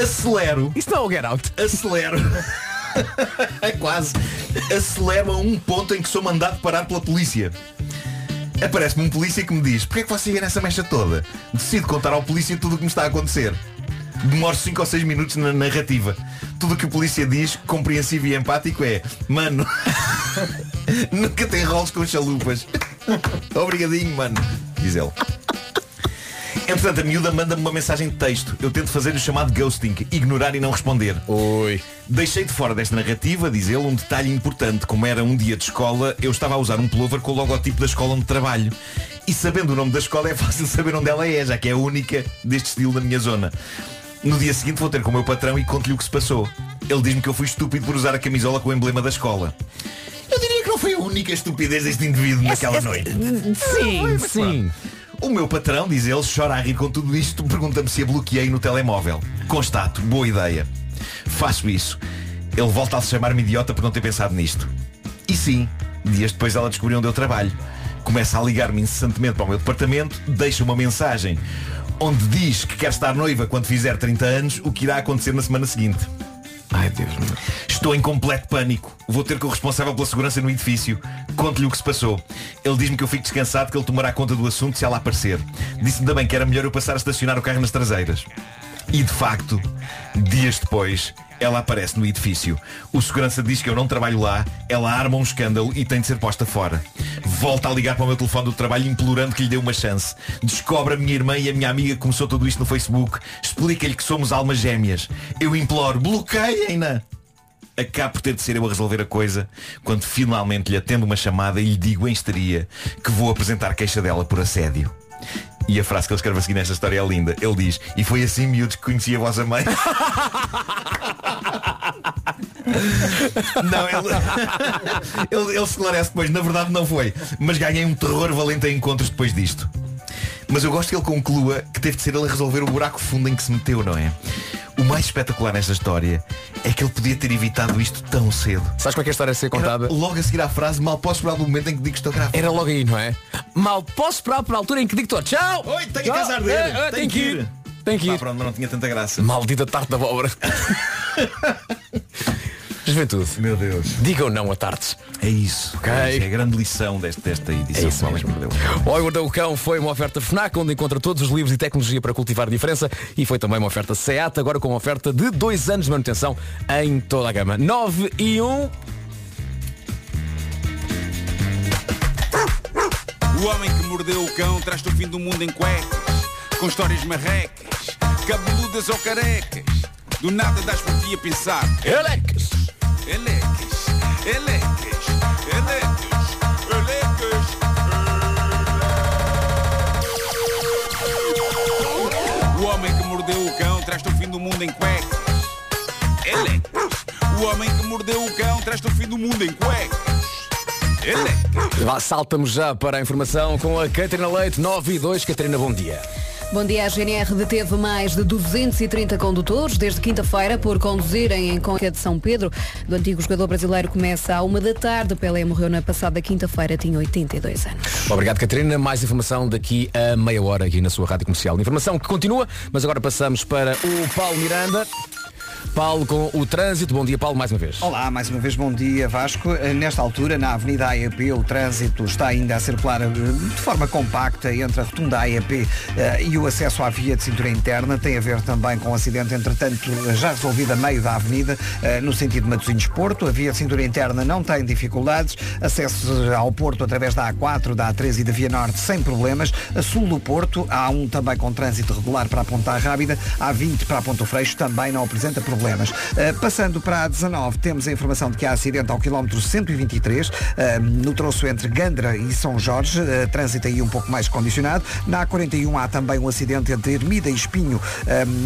Acelero. Isso não é o get out. Acelero. é quase. Acelero a um ponto em que sou mandado parar pela polícia. Aparece-me um polícia que me diz Porquê é que você ia nessa mecha toda? Decido contar ao polícia tudo o que me está a acontecer Demoro 5 ou 6 minutos na narrativa Tudo o que o polícia diz, compreensivo e empático é Mano Nunca tem rolos com chalupas Obrigadinho, mano Diz ele Entretanto, a miúda manda-me uma mensagem de texto. Eu tento fazer o chamado ghosting, ignorar e não responder. Oi. Deixei de fora desta narrativa, diz ele, um detalhe importante. Como era um dia de escola, eu estava a usar um pullover com o logotipo da escola onde trabalho. E sabendo o nome da escola é fácil saber onde ela é, já que é a única deste estilo na minha zona. No dia seguinte vou ter com o meu patrão e conto-lhe o que se passou. Ele diz-me que eu fui estúpido por usar a camisola com o emblema da escola. Eu diria que não foi a única estupidez deste indivíduo naquela noite. Sim, sim. O meu patrão, diz ele, chora a rir com tudo isto, pergunta-me se a bloqueei no telemóvel. Constato, boa ideia. Faço isso. Ele volta a chamar-me idiota por não ter pensado nisto. E sim, dias depois ela descobriu onde eu trabalho. Começa a ligar-me incessantemente para o meu departamento, deixa uma mensagem onde diz que quer estar noiva quando fizer 30 anos, o que irá acontecer na semana seguinte. Ai Deus meu. Estou em completo pânico. Vou ter com o responsável pela segurança no edifício. Conto-lhe o que se passou. Ele diz-me que eu fico descansado, que ele tomará conta do assunto se ela aparecer. Disse-me também que era melhor eu passar a estacionar o carro nas traseiras. E de facto, dias depois, ela aparece no edifício. O segurança diz que eu não trabalho lá, ela arma um escândalo e tem de ser posta fora. Volta a ligar para o meu telefone do trabalho implorando que lhe dê uma chance. Descobre a minha irmã e a minha amiga que começou tudo isto no Facebook. Explica-lhe que somos almas gêmeas. Eu imploro, bloqueiem-na! Acabo por ter de ser eu a resolver a coisa quando finalmente lhe atendo uma chamada e lhe digo em histeria que vou apresentar queixa dela por assédio. E a frase que ele escreve a seguir nesta história é linda. Ele diz, e foi assim miúdos que conheci a vossa mãe. Não, ele, ele, ele esclarece depois, na verdade não foi. Mas ganhei um terror valente em encontros depois disto. Mas eu gosto que ele conclua que teve de ser ele a resolver o buraco fundo em que se meteu, não é? O mais espetacular nesta história é que ele podia ter evitado isto tão cedo. Sabes como é que a história a ser contada? Era logo a seguir à frase, mal posso esperar do momento em que digo que estou grávida. Era logo aí, não é? Mal posso esperar por a altura em que digo estou. Tchau! Oi, tenho Tchau. que casar É, é, Tem que ir. Tem que Pá, ir. pronto, não tinha tanta graça. Maldita tarte da abóbora. Juventude. Meu Deus. Digam não a tartes. É isso. Ok. É isso, é a grande lição deste, desta edição. É isso Homem mesmo. Mordeu o Cão. O Cão foi uma oferta FNAC, onde encontra todos os livros e tecnologia para cultivar a diferença. E foi também uma oferta SEAT, agora com uma oferta de dois anos de manutenção em toda a gama. 9 e 1. O homem que mordeu o cão traz-te o fim do mundo em cuecas, com histórias marrecas, cabeludas ou carecas. Do nada das por ti a pensar. Elecas! Elecas, elecas, elecas, elecas. O homem que mordeu o cão traz-te o fim do mundo em cuecas. Elecas. O homem que mordeu o cão traz-te o fim do mundo em cuecas. Vá, Saltamos já para a informação com a Catarina Leite, 9 e 2. Catarina, bom dia. Bom dia, a GNR deteve mais de 230 condutores desde quinta-feira por conduzirem em Conca de São Pedro. Do antigo jogador brasileiro começa à uma da tarde. Pelé morreu na passada quinta-feira, tinha 82 anos. Obrigado, Catarina. Mais informação daqui a meia hora aqui na sua rádio comercial. Informação que continua, mas agora passamos para o Paulo Miranda. Paulo com o trânsito. Bom dia, Paulo, mais uma vez. Olá, mais uma vez bom dia Vasco. Eh, Nesta altura, na Avenida AEP, o trânsito está ainda a circular eh, de forma compacta entre a rotunda AEP eh, e o acesso à via de cintura interna. Tem a ver também com o acidente, entretanto, já resolvido a meio da avenida, no sentido de Matosinhos-Porto. A via de cintura interna não tem dificuldades. Acesso ao Porto através da A4, da A13 e da Via Norte sem problemas. A sul do Porto, há um também com trânsito regular para a Ponta Rábida. A 20 para a Ponto Freixo também não apresenta problemas. Uh, passando para a 19, temos a informação de que há acidente ao quilómetro 123, uh, no troço entre Gandra e São Jorge, uh, trânsito aí um pouco mais condicionado. Na A41 há também um acidente entre Ermida e Espinho,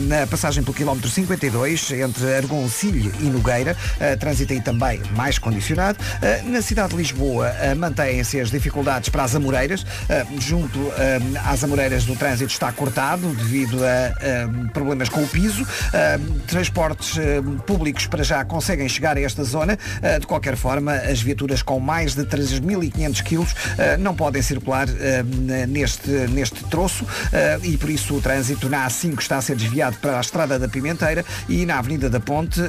na passagem pelo quilómetro 52, entre Argoncilho e Nogueira, trânsito aí também mais condicionado. Na cidade de Lisboa mantêm-se as dificuldades para as Amoreiras, junto às Amoreiras do trânsito está cortado devido a problemas com o piso. Transportes transportes eh, públicos para já conseguem chegar a esta zona. Eh, de qualquer forma, as viaturas com mais de 3.500 quilos eh, não podem circular neste, neste troço e por isso o trânsito na A5 está a ser desviado para a Estrada da Pimenteira e na Avenida da Ponte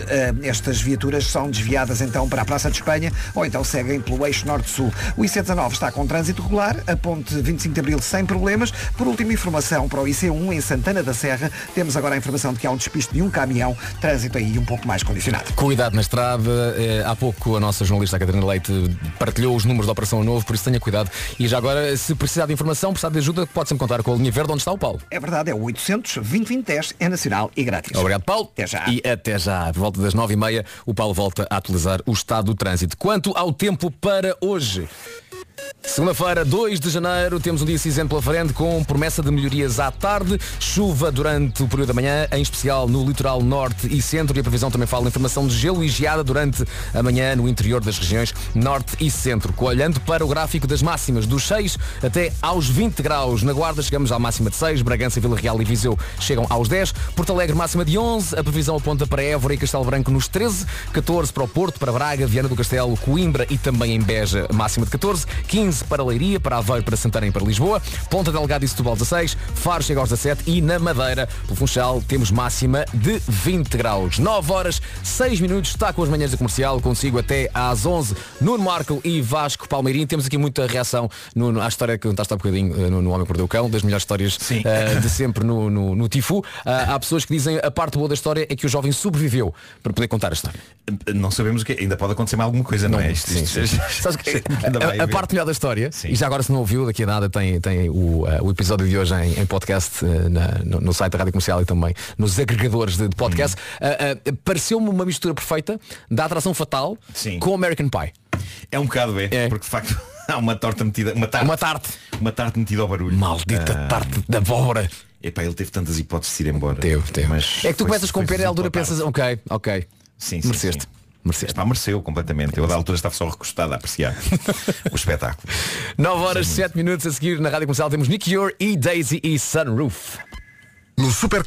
estas viaturas são desviadas então para a Praça de Espanha ou então seguem pelo eixo norte-sul. O IC19 está com trânsito regular, a ponte 25 de Abril sem problemas. Por última informação para o IC1 em Santana da Serra, temos agora a informação de que há um despiste de um caminhão, trânsito aí um pouco mais condicionado. Cuidado na estrada. Eh, há pouco a nossa jornalista a Catarina Leite partilhou os números da Operação Novo, por isso tenha cuidado. E já agora, se precisar de informação, precisar de ajuda, pode-se contar com a linha verde onde está o Paulo. É verdade, é o 800 2010 é nacional e grátis. Obrigado, Paulo. Até já. E até já. Por volta das nove e meia, o Paulo volta a atualizar o estado do trânsito. Quanto ao tempo para hoje. Segunda-feira, 2 de janeiro, temos um dia cinzento pela frente com promessa de melhorias à tarde, chuva durante o período da manhã, em especial no litoral norte e centro, e a previsão também fala em informação de gelo e geada durante a manhã no interior das regiões norte e centro. Olhando para o gráfico das máximas, dos 6 até aos 20 graus. Na Guarda chegamos à máxima de 6, Bragança, Vila Real e Viseu chegam aos 10, Porto Alegre máxima de 11, a previsão aponta para Évora e Castelo Branco nos 13, 14 para o Porto, para Braga, Viana do Castelo, Coimbra e também em Beja máxima de 14, 15 para Leiria, para Aveiro, para Santarém, para Lisboa, Ponta Delgado e Setúbal 16, Faro chega aos 17 e na Madeira, pelo Funchal, temos máxima de 20 graus. 9 horas, 6 minutos, está com as manhãs da comercial, consigo até às 11, Nuno Marco e Vasco Palmeirinho. Temos aqui muita reação no, à história que contaste há bocadinho eh, no, no Homem que Perdeu o Cão, das melhores histórias eh, de sempre no, no, no Tifu. Ah, há pessoas que dizem a parte boa da história é que o jovem sobreviveu para poder contar a história. Não sabemos o que ainda pode acontecer mais alguma coisa, não, é? Isto- Sim, isto- sim. Que ainda vai a, a parte melhor da história, e já agora se não ouviu, daqui a nada tem, tem o, eh, o episódio de hoje em, em podcast eh, na- no, no site da Rádio Comercial e também nos agregadores de, de podcast. Hum. Ah, ah, Pareceu-me uma mistura perfeita da atração fatal com American Pie. É um bocado, é, porque de facto há uma torta metida, uma tarte. Uma tarte. Uma tarte metida ao barulho. Maldita tarte da abóbora. Epá, ele teve tantas hipóteses de ir embora. Teve, teve. Mas É que tu começas com pena e à altura pensas, ok, ok. Sim, sim, Mereceste. sim. Epá, mereceu completamente. Eu da altura estava só recostado a apreciar o espetáculo. 9 horas 7 minutos a seguir na Rádio Comercial temos Nick Ure e Daisy e Sunroof. No Super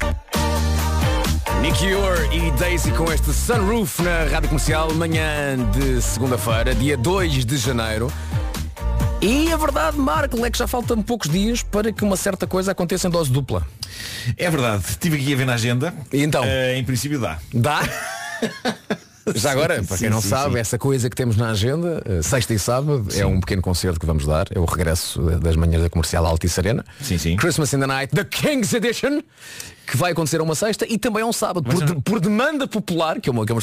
Nick Ure e Daisy com este Sunroof na Rádio Comercial, manhã de segunda-feira, dia 2 de janeiro. E a verdade, Marco, é que já faltam poucos dias para que uma certa coisa aconteça em dose dupla. É verdade, estive aqui a ver na agenda. E então? Eh, em princípio dá. Dá? Já agora, Sim, para sim, quem não sim, sabe, sim. essa coisa que temos na agenda, eh, sexta e sábado, é um pequeno concerto que vamos dar. É o regresso eh, das manhãs da comercial Altice Arena. Sim, sim. Christmas in the Night, The King's Edition, que vai acontecer a uma sexta e também a um sábado. Por, por demanda popular, que é uma, que é uma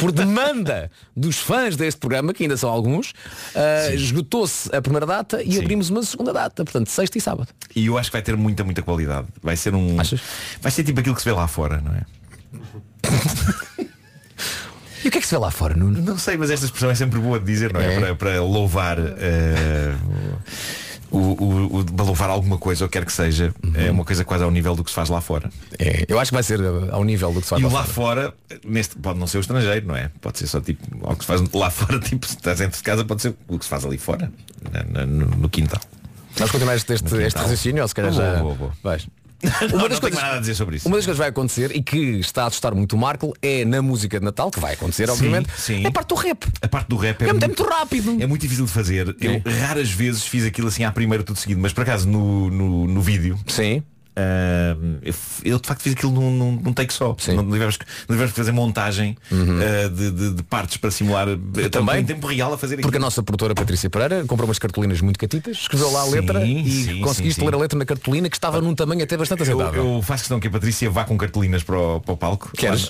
por demanda dos fãs deste programa, que ainda são alguns, eh, esgotou-se a primeira data e abrimos uma segunda data. Portanto, sexta e sábado. E eu acho que vai ter muita, muita qualidade. Vai ser um. Vai ser tipo aquilo que se vê lá fora, não é? E o que é que se vê lá fora, Nuno? Não sei, mas esta expressão é sempre boa de dizer, não é? Para, para louvar. eh, o, o, o- para louvar alguma coisa, ou quer que seja, é uma coisa quase ao nível do que se faz lá fora. É, eu acho que vai ser eh, ao nível do que se faz E lá lá fora. fora, neste, pode não ser o estrangeiro, não é? Pode ser só tipo, o que se faz lá fora, tipo, se estás dentro de casa, pode ser o que se faz ali fora, na- no, no quintal. Nós continuamos este, este, raciocínio, ou se calhar já vais. Não, não tenho mais nada a dizer sobre isso. Uma das coisas que vai acontecer e que está a assustar muito o Marco é na música de Natal, que vai acontecer, Sim, obviamente, sim. é a parte do rap. A parte do rap é, É muito- é muito rápido. É muito difícil de fazer. Eu raras vezes fiz aquilo assim à primeira tudo seguido, mas por acaso no, no, no vídeo. Sim. Eu, f- eu, de facto fiz aquilo num, num, num take só. Não, não tivemos, que- não tivemos que fazer montagem ah, de, de- de partes para simular. Eu também. em tempo real a fazer aquilo. Porque a nossa produtora Patrícia Pereira comprou umas cartolinas muito catitas, escreveu lá a Sim, letra e sim, conseguiste ler a letra na cartolina que estava num tamanho até bastante eu, aceitável. eu faço questão que a Patrícia vá com cartolinas para o, para o palco. Queres?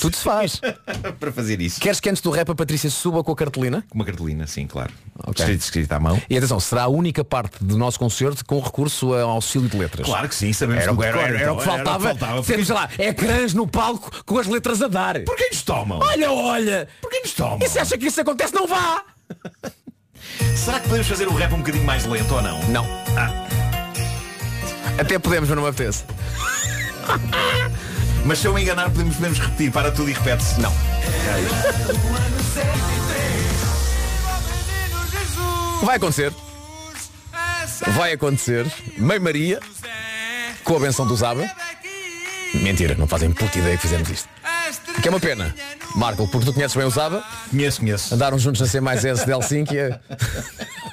Tudo se faz. para fazer isso. Queres que antes do rap a Patrícia suba com a cartolina? Com uma cartolina, sim, claro. Ok. Escrito, escrito à mão. E atenção, será a única parte do nosso concerto com recurso a auxílio de letras. Claro que sim, sabemos Era, era, era, era o que faltava. faltava, porque- Temos lá, ecrãs no palco com as letras a dar. Por que nos tomam? Olha, olha. Por que nos tomam? E se acha que isso acontece, não vá. Será que podemos fazer o rap um bocadinho mais lento ou não? Não. Ah. Até podemos, mas não me apetece. Mas se eu me enganar podemos, podemos repetir, para tudo e repete-se. Não. Vai acontecer. Vai acontecer. Mãe Maria, com a benção do Zaba. Mentira, não fazem puta ideia que fizemos isto. que é uma pena. Marco, porque tu conheces bem o Zaba. Conheço, conheço. Andaram juntos na C mais S de Helsinki.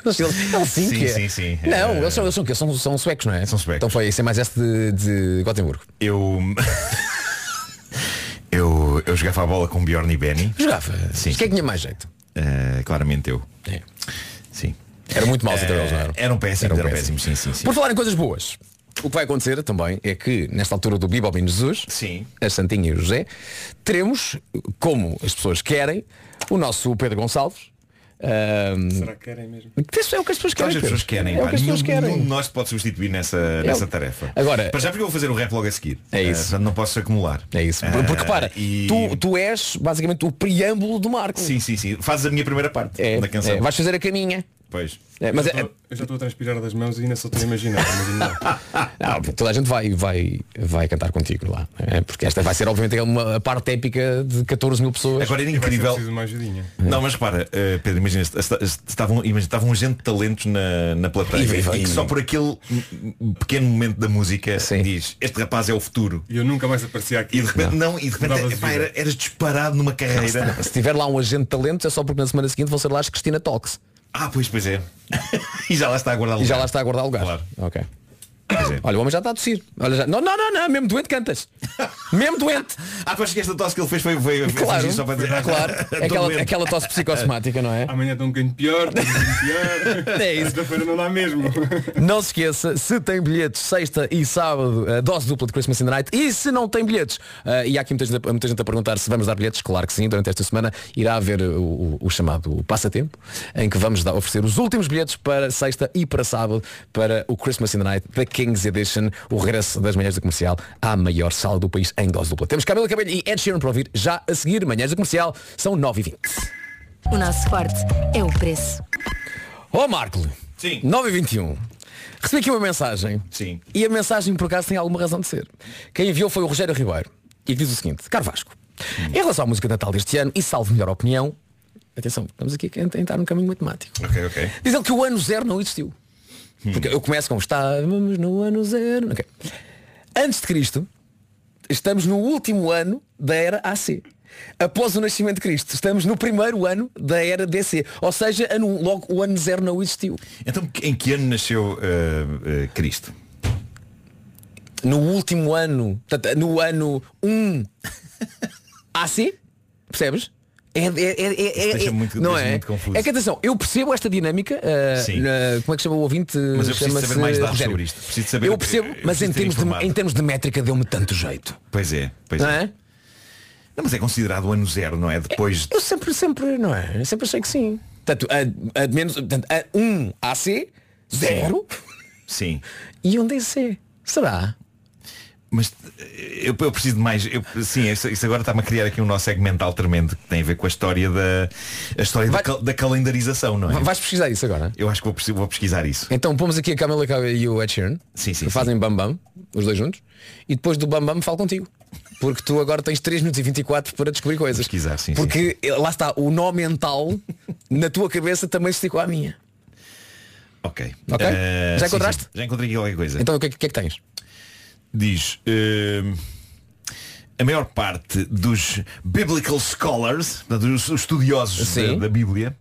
Helsinki? Sim, sim, sim. Não, Eh, eles são, eles são, são, são suecos, não é? São suecos. Então foi C mais S de, de Gotemburgo. Eu. eu, eu jogava a bola com Bjorn e Benny. Jogava. Sim. Quem é que tinha mais jeito? Eh, claramente eu. É. Sim. Era muito entre Eh, eles, não eram? Eram péssimos, Eram eram péssimos, sim, sim, sim. Por falar em coisas boas, o que vai acontecer também é que, nesta altura do Bibobino Jesus, Sim. a Santinha e o José, teremos, como as pessoas querem, o nosso Pedro Gonçalves. ahm, Será que querem mesmo? Isso é o que as pessoas querem. que as pessoas querem. É o que as pessoas Nenhum- querem. nenhum de nós pode substituir nessa, nessa tarefa. Agora- Para já porque eu vou fazer o rap logo a seguir. É Eh, isso. portanto, não posso acumular. É isso. Eh, Porque repara, e- tu, tu és basicamente o preâmbulo do Marco. Sim, sim, sim. Fazes a minha primeira parte É, da canção. é, vais fazer a caminha. Pois. É, mas eu, é, já estou- eu já estou a transpirar das mãos e ainda só estou a imaginar. Não, toda a gente vai, vai, vai cantar contigo lá. é? Porque esta vai ser obviamente uma a parte épica de 14 mil pessoas. Agora era Vai ser incrível. Não, mas repara, eh, Pedro, imagina, est- est- estavam, imagina, estavam um gente de talentos na, na plateia E- e- e, que só por aquele pequeno momento da música diz, este rapaz é o futuro. E eu nunca mais aparecia aqui. E de repente, não, e de repente epá, era, eras disparado numa carreira. Se tiver lá um agente de talentos é só porque na semana seguinte vão ser lá as Cristina Talks. Ah, pois, pois é. e já lá está a guardar E já lugar. lá está a guardar lugar. Claro. Ok. Pois é. Olha, o homem já está a tossir. Olha, já... Não, não, não, não, mesmo doente cantas. mesmo doente. Ah, tu achas que esta tosse que ele fez foi, foi, foi Claro, só para dizer. claro. Aquela, aquela tosse psicossomática, não é? Amanhã estou um bocadinho pior, estou um bocadinho pior. É isso. Sexta-feira não dá mesmo. Não se esqueça, se tem bilhetes sexta e sábado, a dose dupla de Christmas in the Night. E se não tem bilhetes, ah, e há aqui muita gente, a- muita gente a perguntar se vamos dar bilhetes, claro que sim, durante esta semana irá haver o, o- o chamado passatempo, em que vamos dar- oferecer os últimos bilhetes para sexta e para sábado para o Christmas in the Night, King's Edition, o regresso das manhãs da comercial à maior sala do país em dose dupla. Temos Camila Cabelho e Ed Sheeran para ouvir já a seguir, manhãs da comercial, são 9h20. O nosso forte é o preço. Ó Marco, Sim. 9h21. Recebi aqui uma mensagem. Sim. E a mensagem por acaso tem alguma razão de ser. Quem enviou foi o Rogério Ribeiro. E diz o seguinte, Caro Vasco, em relação à música de Natal deste ano, e salvo melhor opinião, atenção, estamos aqui a entrar num caminho matemático. Ok, ok. Diz ele que o ano zero não existiu. Porque eu começo com estávamos no ano zero. Ok. Antes de Cristo, estamos no último ano da era AC. Após o nascimento de Cristo, estamos no primeiro ano da era DC. Ou seja, ano- logo o ano zero não existiu. Então em que ano nasceu eh, eh, Cristo? no último ano, no ano 1 AC, percebes? É, é, é, é, é, deixa é- muito- não deixa é? muito confuso. É que atenção, eu percebo esta dinâmica. Sim. na- como é que chama o ouvinte? Mas eu preciso saber mais dados sobre isto. Preciso saber- eu percebo, eu mas preciso em ter termos, de, em termos de métrica deu-me tanto jeito. Pois é, pois Não é. é? Não, mas é considerado o ano zero, não é? Depois. Eu sempre, sempre, não é? Eu sempre achei que sim. Portanto, a, a menos, portanto, a 1 AC, 0 Sim. e um DC. Será? Mas eh, eu, eu preciso de mais. Eu, sim, isso, isso agora está-me a criar aqui um nó segmental tremendo que tem a ver com a história da a história da, cal- da calendarização, não é? Vais pesquisar isso agora? Eu acho que vou, vou pesquisar isso. Então pomos aqui a Camila e o Ed Sheeran Sim, sim, fazem Bam Bam, os dois juntos e depois do Bam Bam falo contigo porque tu agora tens 3 minutos e 24 para descobrir coisas pesquisar, sim, porque lá está, o nó mental na tua cabeça também se esticou à minha Ok. Ok? Eh, Já sim, encontraste? sim. Já encontrei aqui qualquer coisa. então o que, é que é que tens? Diz. eh, a maior parte dos biblical scholars, portanto, os os estudiosos da, da Bíblia,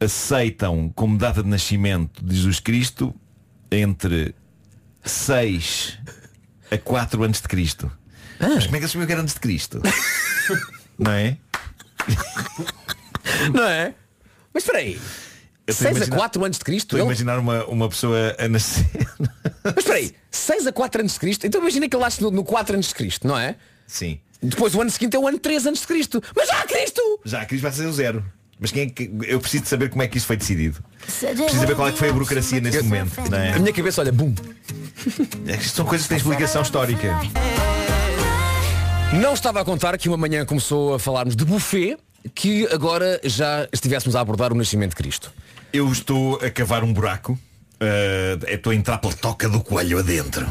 aceitam como data de nascimento de Jesus Cristo entre 6 a 4 antes de Cristo. Mas como é que ele sabia que era antes de Cristo? Não é? Não é? Mas espera aí Eu estou 6 a imaginar- 4 antes de Cristo Estou a imaginar uma, uma pessoa a nascer. Mas espera aí 6 a 4 antes de Cristo então imagina que ele nasce no, no 4 antes de Cristo, não é? Sim. Depois o ano seguinte é o ano 3 antes de Cristo mas já há Cristo Já a Cristo vai ser o zero. Mas quem é que. Eu preciso de saber como é que isso foi decidido. Preciso saber qual é que foi a burocracia nesse momento. Não é? a minha cabeça olha, bum É são coisas que têm explicação histórica. Não estava a contar que uma manhã começou a falarmos de buffet que agora já estivéssemos a abordar o nascimento de Cristo. Eu estou a cavar um buraco. eh, estou a entrar pela toca do coelho adentro.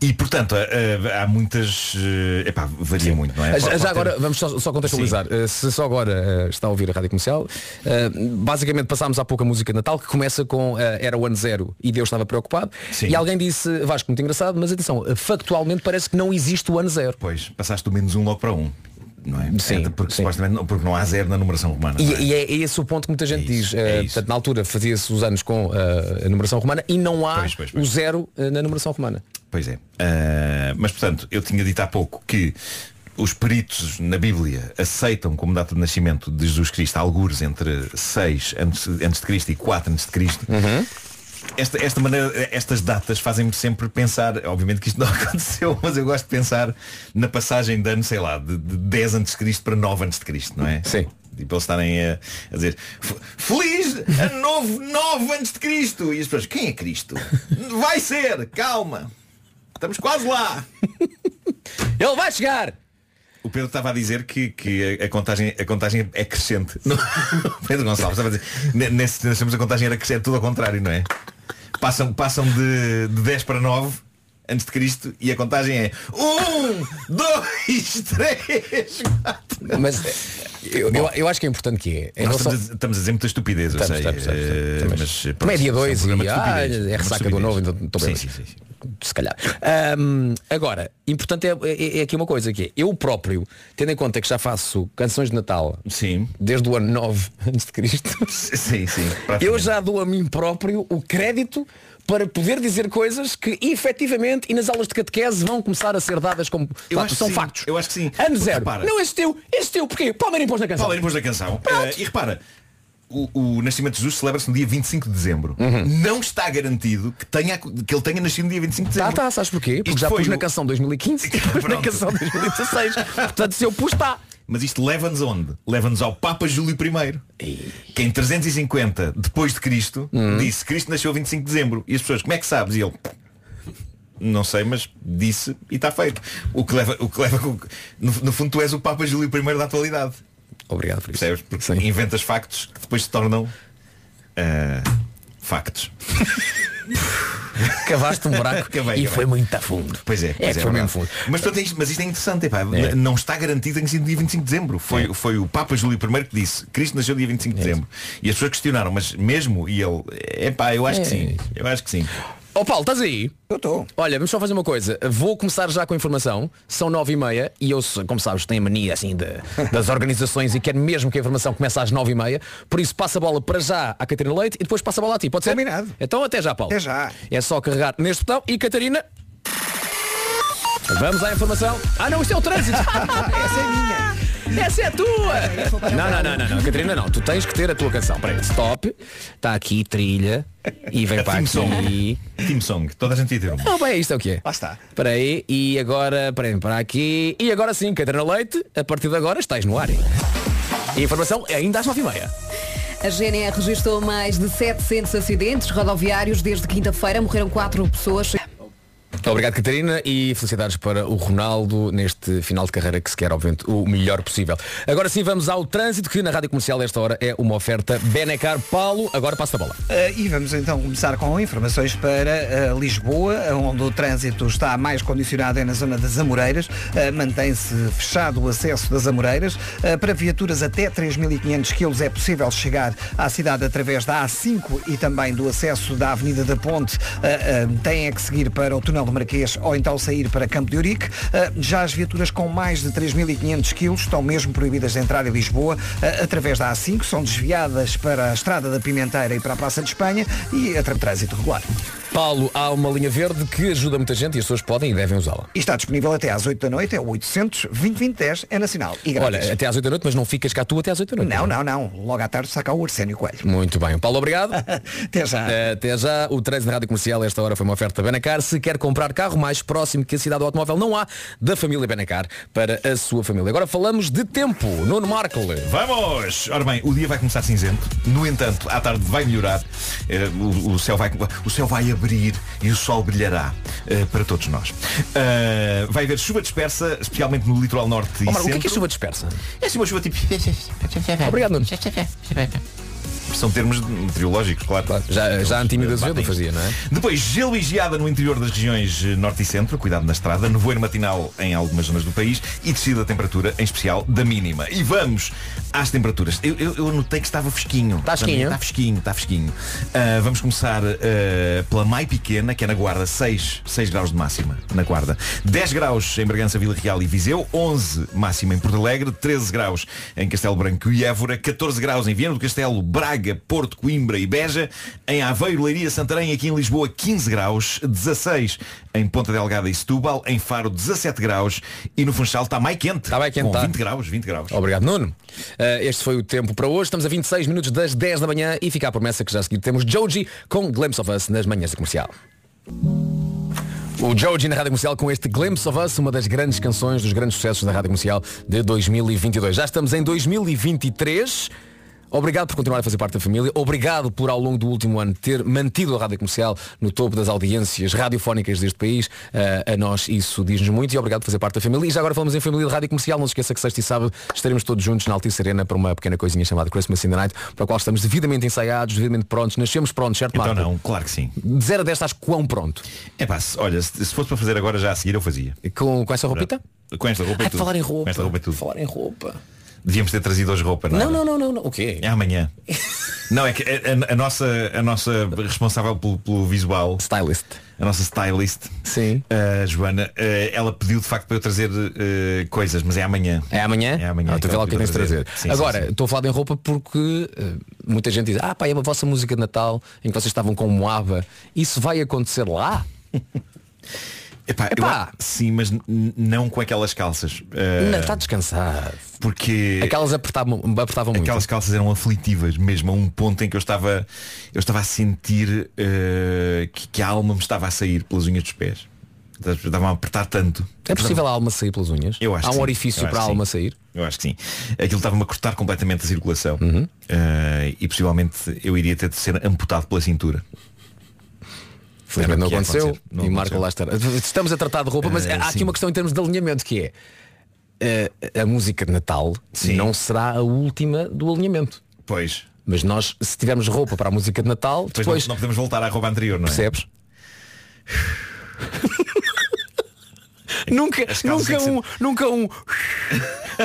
E portanto, há, há muitas. eh, Epá, varia muito, não é? Já, já agora, vamos só, só contextualizar. Uh, se só agora uh, está a ouvir a Rádio Comercial, uh, basicamente passámos há pouco a música de Natal que começa com uh, Era o ano zero e Deus estava preocupado. E alguém disse, Vasco, muito engraçado, mas atenção, uh, factualmente parece que não existe o ano zero. Pois, passaste do menos um logo para um. Não é? Sim, É, porque supostamente não, porque não há zero na numeração romana. E, é? e é esse o ponto que muita gente diz. Uh, portanto, na altura fazia-se os anos com uh, a numeração romana e não há Pois, pois, pois. o zero uh, na numeração romana. Pois é. Mas portanto, eu tinha dito há pouco que os peritos na Bíblia aceitam como data de nascimento de Jesus Cristo algures entre 6 antes, antes de Cristo e 4 antes de Cristo. Esta, esta maneira, estas datas fazem-me sempre pensar, obviamente que isto não aconteceu, mas eu gosto de pensar na passagem de ano, sei lá, de, de 10 antes de Cristo para 9 antes de Cristo, não é? Sim. Tipo, eles estarem a, a dizer "F- Feliz ano novo 9 antes de Cristo E as pessoas, quem é Cristo? Vai ser, calma Estamos quase lá Ele vai chegar O Pedro estava a dizer que, que a, contagem, a contagem é crescente Pedro Gonçalves estava a dizer "Ne- Nesse nós a contagem era crescente tudo ao contrário, não é? Passam, passam de, de 10 para 9 Antes de Cristo E a contagem é 1, 2, 3 Mas eh, eu, eu, eu acho que é importante que é. em Nós relação- estamos, a, estamos a dizer muita estupidez, eu Estamos, sei. estamos, estamos, eh, estamos. mas, pronto, é dia isso 2 um programa e ah, é uma ressaca do novo, então estou bem. Sim, sim, sim, Se calhar. Ahm, agora, importante é, é- é aqui uma coisa que é, eu próprio, tendo em conta que já faço canções de Natal sim. desde o ano 9 antes de Cristo, sim, sim, eu já dou a mim próprio o crédito para poder dizer coisas que efetivamente e nas aulas de catequese vão começar a ser dadas como Eu acho que são sim, factos. eu acho que sim. Ano zero. repara- Não, esse teu, esse teu, porquê? Palmeiras impôs na canção. Palmeiras impôs na canção. Eh, e repara, o, o nascimento de Jesus celebra-se no dia 25 de dezembro. Uhum. Não está garantido que, tenha, que ele tenha nascido no dia 25 de Tá, dezembro. tá, sabes porquê? Porque Isto já foi pus na o- canção 2015 e pus na canção 2016. Portanto, se eu pus, está. Mas isto leva-nos onde? Leva-nos ao Papa Júlio I, que em 350 depois de Cristo Uhum. disse Cristo nasceu 25 de dezembro. E as pessoas, como é que sabes? E ele, não sei, mas disse e está feito. O que leva, o que leva no, no fundo tu és o Papa Júlio I da atualidade. Obrigado por isso. Percebes? Porque inventas factos que depois se tornam ah, factos. Cavaste um buraco Cavei, e foi muito a fundo. Pois é, É pois que foi verdade. mesmo fundo. Mas, portanto, isto, mas isto é interessante, epá, É. não está garantido sido dia 25 de dezembro. Foi, foi o Papa Júlio I que disse Cristo nasceu dia 25 de dezembro. E as pessoas questionaram, mas mesmo? E ele, epá, eu acho que É. sim. Eu acho que sim. Ó Paulo, estás aí? Eu estou. Olha, vamos só fazer uma coisa. Vou começar já com a informação. São nove e meia e eu, como sabes, tenho a mania assim de- das organizações e quero mesmo que a informação comece às nove e meia. Por isso passa a bola para já à Catarina Leite e depois passa a bola a ti. Pode ser? Combinado. Então até já, Paulo. Até já. É só carregar neste botão e Catarina. Vamos à informação. Ah não, isto é o trânsito. Essa é minha. Essa é a tua. Não, não, não, não, não, Catarina, não. Tu tens que ter a tua canção. Peraí, stop. Está aqui trilha. E vem A para aqui. song. Team Song. Toda a gente ia ter uma. Não, bem, isto é o que é. Lá está. Espera aí, e agora, espera aí, para aqui. E agora sim, Catarina Leite, a partir de agora estás no ar. E a informação é ainda às nove e meia. A GNR registrou mais de 700 acidentes rodoviários desde quinta-feira. Morreram quatro pessoas. Obrigado, Catarina, e felicidades para o Ronaldo neste final de carreira que se quer, obviamente, o melhor possível. Agora sim, vamos ao trânsito, que na Rádio Comercial, esta hora, é uma oferta Benecar Paulo. Agora passa a bola. Uh, e vamos então começar com informações para uh, Lisboa, onde o trânsito está mais condicionado é na zona das Amoreiras. Uh, Mantém-se fechado o acesso das Amoreiras. Para viaturas até 3.500 kg é possível chegar à cidade através da A5 e também do acesso da Avenida da Ponte. Têm é que seguir para o Túnel do Marquês ou então sair para Campo de Urique. Uh, já as viaturas com mais de 3.500 kg estão mesmo proibidas de entrar em Lisboa uh, através da A5. São desviadas para a Estrada da Pimenteira e para a Praça de Espanha e a trânsito regular. Paulo, há uma linha verde que ajuda muita gente e as pessoas podem e devem usá-la. E está disponível até às 8 da noite, é o 800 2010 é nacional. E grátis. Olha, até às 8 da noite, mas não ficas cá tu até às 8 da noite. Não, não, não. Logo à tarde saca o Arsénio Coelho. Muito bem. Paulo, obrigado. Até já. Até já. O trânsito da Rádio Comercial, esta hora foi uma oferta Benacar. Se quer comprar carro mais próximo que a cidade do automóvel, não há da família Benacar para a sua família. Agora falamos de tempo. Nuno Markle. Vamos! Ora bem, o dia vai começar cinzento. No entanto, à tarde vai melhorar. Eh, o, o céu vai, o céu vai abrir e o sol brilhará eh, para todos nós. Eh, vai haver chuva dispersa, especialmente no litoral norte e Ó, Marco, o que é centro. que é chuva dispersa? É assim uma chuva tipo... Obrigado, Nuno. São termos meteorológicos, claro. Já, já Antímidas Batem. Azevedo fazia, não é? Depois, gelo e geada no interior das regiões eh, norte e centro, cuidado na estrada, nevoeiro matinal em algumas zonas do país e descida da temperatura, em especial da mínima. E vamos às temperaturas. Eu, eu, eu notei que estava fresquinho. Está fresquinho? Está fresquinho, está fresquinho. Ah, vamos começar ah, pela Mai Pequena, que é na Guarda, 6, 6 graus de máxima na Guarda. 10 graus em Bragança, Vila Real e Viseu, 11 máxima em Porto Alegre, 13 graus em Castelo Branco e Évora, 14 graus em Viana do Castelo, Braga, Porto, Coimbra e Beja, em Aveiro, Leiria, Santarém, aqui em Lisboa 15 graus, 16 em Ponta Delgada e Setúbal, em Faro 17 graus e no Funchal está mais quente. Está mais quente, com tá. 20 graus, 20 graus. Obrigado, Nuno. Uh, este foi o tempo para hoje. Estamos a 26 minutos das 10 da manhã e fica a promessa que já a seguir temos Joji com Glimpse of Us nas manhãs da comercial. O Joji na Rádio Comercial com este Glimpse of Us, uma das grandes canções, dos grandes sucessos da Rádio Comercial de 2022. Já estamos em 2023. Obrigado por continuar a fazer parte da família. Obrigado por, ao longo do último ano, ter mantido a Rádio Comercial no topo das audiências radiofónicas deste país. Uh, a nós isso diz-nos muito e obrigado por fazer parte da família. E já agora falamos em família de Rádio Comercial. Não se esqueça que sexta e sábado estaremos todos juntos na Altice Arena para uma pequena coisinha chamada Christmas in the Night, para a qual estamos devidamente ensaiados, devidamente prontos. Nascemos prontos, certo, Então Marco? não, claro que sim. De 0 a 10 estás quão pronto? É pá, olha, se, se fosse para fazer agora já a seguir eu fazia. Com, com essa roupita? Com esta roupa e Ah, tudo. falar em roupa. Com esta roupa e tudo. Falar em roupa. Devíamos ter trazido hoje roupa, não, Não, não, não, não, não. O quê? É amanhã. não, é que a, a- a nossa, a nossa responsável pelo, pelo visual. Stylist. A nossa stylist. Sim. A Joana, eh, ela pediu de facto para eu trazer eh, coisas, mas é amanhã. É amanhã? É amanhã. Ah, tu vê lá o que ela tens de trazer. para Sim, Agora, estou a falar em roupa porque eh, muita gente diz, ah pá, é a vossa música de Natal em que vocês estavam com Moaba. Isso vai acontecer lá? Epá, eu Epá. a- sim, mas não com aquelas calças. Eh, Não, está descansado. Porque Aquelas apertavam, apertavam muito. aquelas calças eram aflitivas mesmo a um ponto em que eu estava eu estava a sentir eh, que, que a alma me estava a sair pelas unhas dos pés estavam a apertar tanto É possível a alma sair pelas unhas? Eu acho Há um sim. orifício Eu para a alma sim. sair? eu acho que sim aquilo estava-me a cortar completamente a circulação Uhum. Eh, e possivelmente eu iria ter de ser amputado pela cintura Felizmente não aconteceu. Não e Marco lá está. Estamos a tratar de roupa, mas Eh, há aqui sim. uma questão em termos de alinhamento que é eh, a música de Natal não será a última do alinhamento. Pois. Mas nós, se tivermos roupa para a música de Natal, depois, depois, não, não podemos voltar à roupa anterior não é? percebes? nunca, nunca um, que nunca um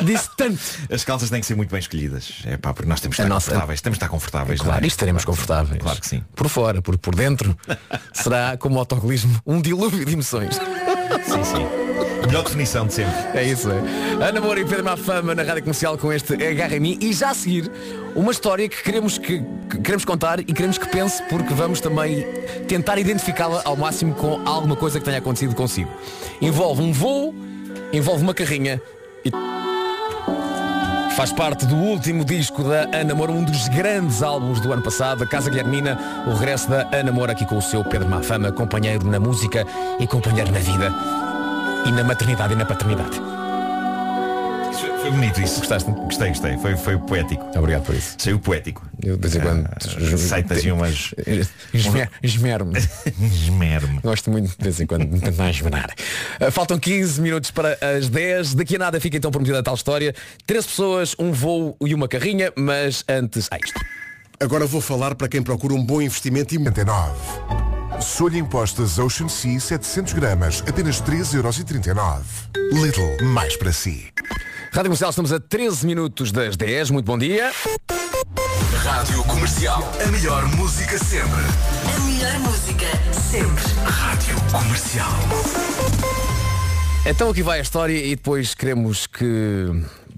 disse tanto. as calças têm que ser muito bem escolhidas é pá porque nós temos que estar nossa- confortáveis temos que estar confortáveis não Claro, é? isto estaremos confortáveis. claro que sim Por fora, por, por dentro, será como o autocolismo, um dilúvio de emoções. sim sim melhor definição de sempre É isso, é. Ana Moura e Pedro Mafama na Rádio Comercial com este Agarra em mim e já a seguir uma história que queremos, que, que queremos contar e queremos que pense porque vamos também tentar identificá-la ao máximo com alguma coisa que tenha acontecido consigo. Envolve um voo, envolve uma carrinha e faz parte do último disco da Ana Moura, um dos grandes álbuns do ano passado, a Casa Guilhermina, o regresso da Ana Moura aqui com o seu Pedro Mafama, companheiro na música e companheiro na vida e na maternidade e na paternidade. Foi bonito isso. Gostaste? Gostei, gostei. Foi, foi poético. Obrigado por isso. Saiu poético. Eu de vez em quando Ah, Saitas assim umas. Esmer- esmero-me. Esmero-me. Gosto muito de vez em quando de tentar esmerar. Uh, faltam 15 minutos para as 10. Daqui a nada fica então prometida a tal história. 13 pessoas, um voo e uma carrinha, mas antes. Ah, isto. Agora vou falar para quem procura um bom investimento e 99. Solha impostas Ocean Sea 700 gramas, apenas 3,39€. Little, mais para si. Rádio Comercial, estamos a 13 minutos das 10. Muito bom dia. Rádio Comercial. A melhor música sempre. A melhor música sempre. Rádio Comercial. Então aqui vai a história e depois queremos que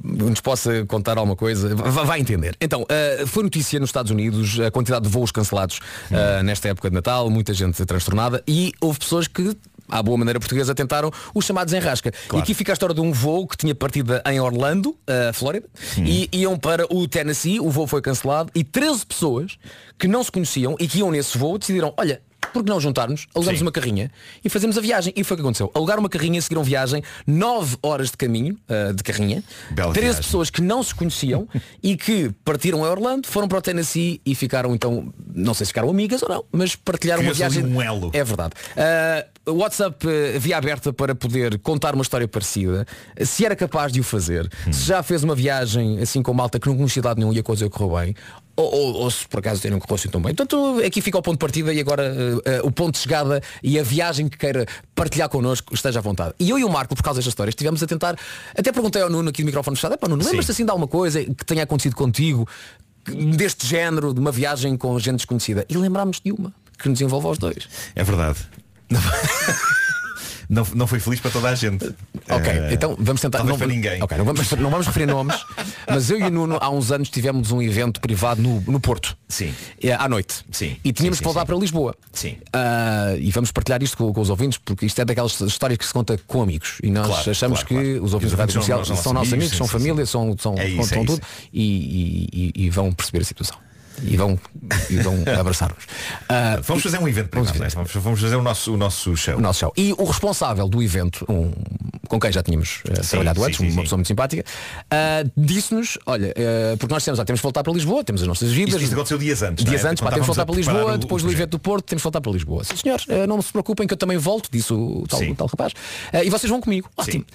nos possa contar alguma coisa. Va- Vai entender. Então, uh, foi notícia nos Estados Unidos a quantidade de voos cancelados uh, nesta época de Natal, muita gente transtornada e houve pessoas que à boa maneira portuguesa tentaram os chamados enrasca. E aqui fica a história de um voo que tinha partida em Orlando, uh, Flórida, e iam para o Tennessee, o voo foi cancelado e 13 pessoas que não se conheciam e que iam nesse voo decidiram, olha, por que não juntarmos, alugamos Sim. uma carrinha e fazemos a viagem. E foi o que aconteceu. Alugaram uma carrinha, seguiram viagem, 9 horas de caminho ah, de carrinha, Bela 13 viagem. pessoas que não se conheciam e que partiram a Orlando, foram para o Tennessee e ficaram então, não sei se ficaram amigas ou não, mas partilharam uma Criou-se ali viagem. um elo. É verdade. Ah, WhatsApp eh, via aberta para poder contar uma história parecida. Se era capaz de o fazer, Hum. se já fez uma viagem assim com malta que não conhecia de lado nenhum e a coisa correu bem, ou, ou- ou se por acaso não correu assim tão bem. Portanto, aqui fica o ponto de partida e agora eh, o ponto de chegada e a viagem que queira partilhar connosco esteja à vontade. E eu e o Marco, por causa destas histórias, estivemos a tentar, até perguntei ao Nuno aqui do microfone fechado, "Epá, Nuno, Sim. lembras-te assim de alguma coisa que tenha acontecido contigo, que- deste género, de uma viagem com gente desconhecida? E lembrámos de uma, que nos envolve aos dois. É verdade. Não, não foi feliz para toda a gente. Ok, Eh, então vamos tentar. Não, para ninguém. Ok, não vamos, não vamos referir nomes, mas eu e o Nuno há uns anos tivemos um evento privado no, no Porto. Sim. É, À noite. Sim. E tínhamos Sim, que voltar sim. para Lisboa. Sim. Ah, e vamos partilhar isto com, com os ouvintes, porque isto é daquelas histórias que se conta com amigos. E nós Claro, achamos claro, que claro. os ouvintes da Rádio Comercial são- nossos amigos, são família, são, são, É isso, é tudo e- e- e vão perceber a situação. E vão, e vão abraçar-nos. Ah, Vamos fazer um evento privado, não é? vamos, vamos fazer o nosso, o nosso show. o nosso show. E o responsável do evento, um, com quem já tínhamos eh, trabalhado sim, antes, sim, uma sim. pessoa muito simpática, ah, disse-nos, olha, eh, porque nós temos, ah, temos que voltar para Lisboa, temos as nossas vidas. Isto, isto aconteceu dias antes. é? Dias antes, pá, temos que Quando voltar para Lisboa, o- depois o do evento do Porto, temos que voltar para Lisboa. Sim, senhores, eh, não se preocupem que eu também volto, disse o tal, Sim. o tal rapaz. E vocês vão comigo. Ótimo.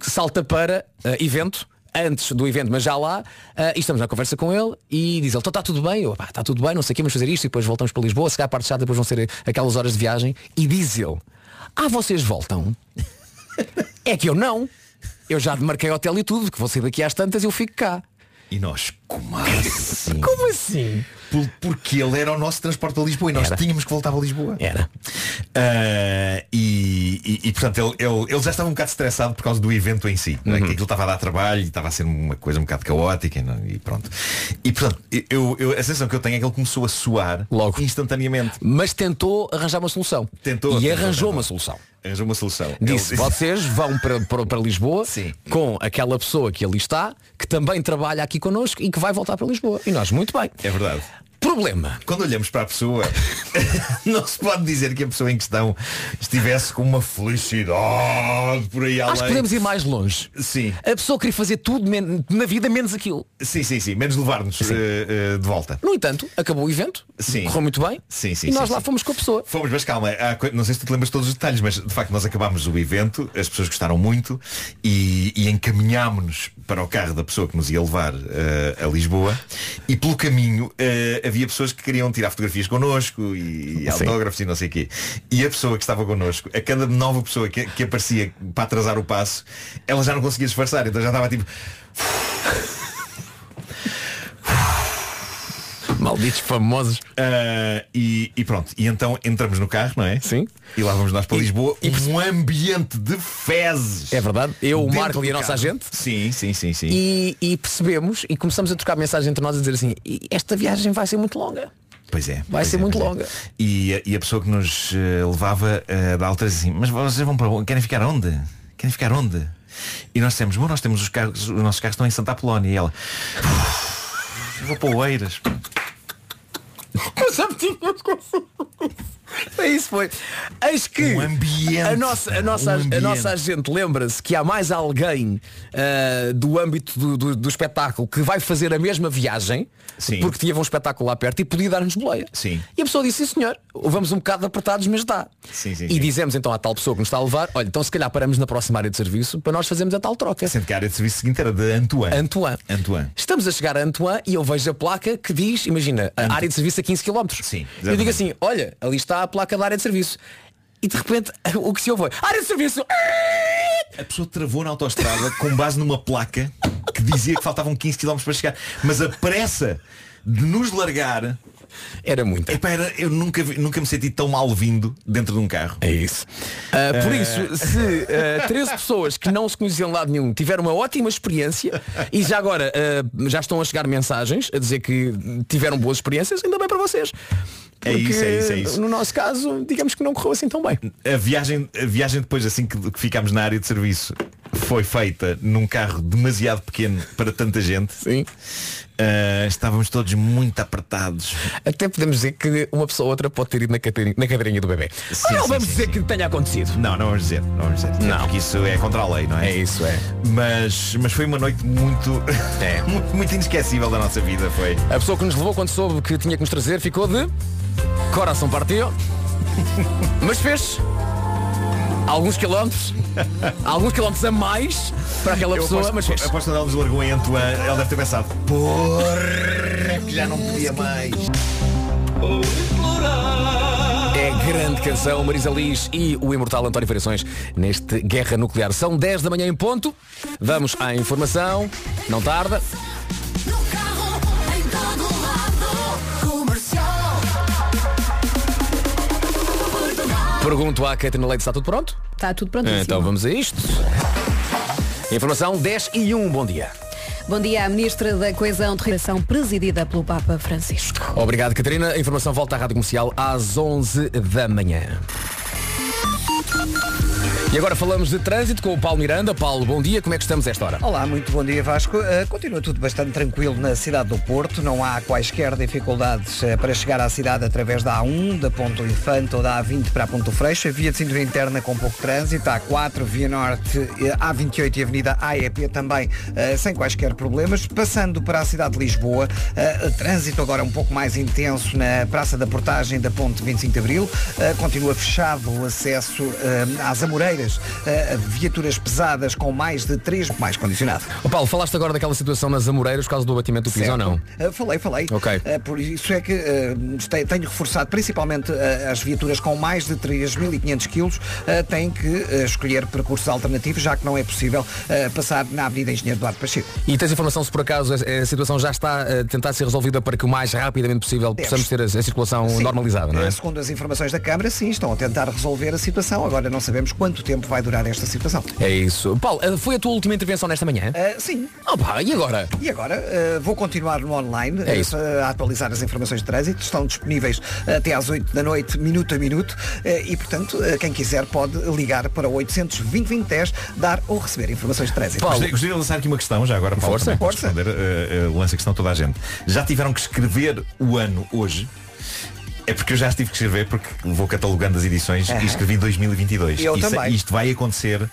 Salta para evento, antes do evento, mas já lá, eh, e estamos na conversa com ele e diz ele, está tudo bem, eu, "Pá, está tudo bem, não sei o que, vamos fazer isto e depois voltamos para Lisboa, se calhar a parte chata, depois vão ser aquelas horas de viagem, e diz ele, ah, vocês voltam? é que eu não. Eu já marquei hotel e tudo, que vou sair daqui às tantas e eu fico cá. E nós, como assim? Como assim? Por- Porque ele era o nosso transporte a Lisboa e nós Era. tínhamos que voltar para Lisboa. Era. Ah, e, e- e, portanto ele, ele, ele já estava um bocado estressado por causa do evento em si. não é? Uhum. Que aquilo estava a dar trabalho e estava a ser uma coisa um bocado caótica não? é? e pronto. E portanto, eu, eu- a sensação que eu tenho é que ele começou a suar Logo. instantaneamente. Mas tentou arranjar uma solução. Tentou, e tentou, arranjou tentou. uma solução. Arranjou uma solução. Disse, Ele- vocês vão para, para, para Lisboa com aquela pessoa que ali está, que também trabalha aqui connosco e que vai voltar para Lisboa. E nós, muito bem. É verdade. Problema. Quando olhamos para a pessoa, não se pode dizer que a pessoa em questão estivesse com uma felicidade por aí além. Acho que podemos ir mais longe. Sim. A pessoa queria fazer tudo na vida menos aquilo. Sim, sim, sim. Menos levar-nos eh, eh, de volta. No entanto, acabou o evento, Sim. correu muito bem Sim, sim, e nós sim, lá sim. fomos com a pessoa. Fomos, mas calma, coi- não sei se tu te lembras todos os detalhes, mas de facto nós acabámos o evento, as pessoas gostaram muito e, e encaminhámos-nos para o carro da pessoa que nos ia levar eh, a Lisboa e pelo caminho havia pessoas que queriam tirar fotografias connosco e, e autógrafos e não sei o quê. E a pessoa que estava connosco, a cada nova pessoa que, que aparecia para atrasar o passo, ela já não conseguia disfarçar, então já estava tipo. Malditos famosos. Ah, e, e pronto, e então entramos no carro, não é? Sim. E lá vamos nós para Lisboa, um ambiente de fezes. É verdade. Eu, o Marco e a nossa agente. Sim, sim, sim, sim. E, e percebemos e começamos a trocar mensagem entre nós a dizer assim, "E esta viagem vai ser muito longa. Pois é. Vai pois ser é, muito é. longa. E, a- e a pessoa que nos eh, levava eh, da altura assim, mas vocês vão para onde? Querem ficar onde? Querem ficar onde? E nós dissemos, bom, nós temos os carros, os nossos carros estão em Santa Apolónia. E ela, "Uf, vou para Oeiras. Já me tínhamos É isso foi. Eis que Um ambiente, a nossa, a nossa, um a nossa agente lembra-se que há mais alguém ah, do âmbito do, do- do espetáculo que vai fazer a mesma viagem Sim. porque tinha um espetáculo lá perto e podia dar-nos boleia. Sim. E a pessoa disse, sim senhor, vamos um bocado apertados, mas dá. Sim, sim, e dizemos então à tal pessoa que nos está a levar, olha, então se calhar paramos na próxima área de serviço para nós fazermos a tal troca. Sendo que a área de serviço seguinte era de Antoine. Antoine. Antoine. Estamos a chegar a Antoine e eu vejo a placa que diz, imagina, a área de serviço a 15 km. Sim, Eu digo exatamente. assim, olha, ali está a placa da área de serviço. E de repente o que se ouve foi, área de serviço! A pessoa travou na autoestrada com base numa placa que dizia que faltavam 15 km para chegar. Mas a pressa de nos largar Era muito. Epá, era- eu nunca, vi- nunca me senti tão mal vindo dentro de um carro. É isso. Ah, por Eh. isso, se ah, 13 pessoas que não se conheciam de lado nenhum tiveram uma ótima experiência e já agora ah, já estão a chegar mensagens a dizer que tiveram boas experiências, ainda bem para vocês. É isso, Porque, é isso, é isso. No nosso caso, digamos que não correu assim tão bem. A viagem, a viagem depois, assim que, que ficámos na área de serviço, foi feita num carro demasiado pequeno para tanta gente. Sim. Ah, estávamos todos muito apertados. Até podemos dizer que uma pessoa ou outra pode ter ido na cadeirinha, na cadeirinha do bebê. Sim, não sim, vamos sim, dizer sim. que tenha acontecido. Não, não vamos dizer, não vamos dizer. Não. Porque isso é contra a lei, não é? É isso, é. Mas, mas foi uma noite muito, É. muito, muito inesquecível da nossa vida, foi. A pessoa que nos levou quando soube que tinha que nos trazer ficou de coração partido. Mas fez. Alguns quilómetros, alguns quilómetros a mais para aquela Eu pessoa, aposto, mas fez. aposto quando ela nos largou em Antoine, ela deve ter pensado, porra, que já não podia mais. É grande canção, Marisa Liz e o imortal António Variações neste Guerra Nuclear. São 10 da manhã em ponto. Vamos à informação. Não tarda. Pergunto à Catarina Leite, está tudo pronto? Está tudo pronto. Então vamos a isto. Informação 10 e 1, bom dia. Bom dia à Ministra da Coesão de Relação, presidida pelo Papa Francisco. Obrigado, Catarina. A informação volta à Rádio Comercial às 11 da manhã. E agora falamos de trânsito com o Paulo Miranda. Paulo, bom dia. Como é que estamos a esta hora? Olá, muito bom dia Vasco. Uh, continua tudo bastante tranquilo na cidade do Porto. Não há quaisquer dificuldades uh, para chegar à cidade através da A1, da Ponto Infante ou da A20 para a Ponto Freixo. A via de cintura interna com pouco trânsito. A4, Via Norte, eh, A28 e Avenida AEP também uh, sem quaisquer problemas. Passando para a cidade de Lisboa, trânsito agora um pouco mais intenso na Praça da Portagem da Ponte 25 de Abril. Continua fechado o acesso às Amoreiras. Uh, viaturas pesadas com mais de 3 mais condicionado. Ô Paulo, falaste agora daquela situação nas Amoreiras por causa do abatimento do piso ou não? Uh, falei, falei. Ok. Uh, por isso é que te- tenho reforçado principalmente as viaturas com mais de 3.500 quilos têm que escolher percursos alternativos, já que não é possível passar na Avenida Engenheiro Duarte Pacheco. E tens informação se por acaso a, situação já está a tentar ser resolvida para que o mais rapidamente possível possamos ter a, circulação Sim. normalizada, não é? Segundo as informações da Câmara, sim, estão a tentar resolver a situação. Agora não sabemos quanto tempo vai durar esta situação. É isso. Paulo, eh, foi a tua última intervenção nesta manhã? Uh, sim. Opa, e agora? E agora uh, vou continuar no online É isso. uh, a atualizar as informações de trânsito. Estão disponíveis até às 8 da noite, minuto a minuto. uh, e, portanto, uh, quem quiser pode ligar para o 800 2010 dar ou receber informações de trânsito. Gostaria, gostaria de lançar aqui uma questão, já agora, Paulo, Força. Força. responder, uh, uh, lança a questão toda a gente. Já tiveram que escrever o ano hoje? É porque eu já tive que escrever porque vou catalogando as edições e escrevi 2022. Eu Isso- também. Isto vai acontecer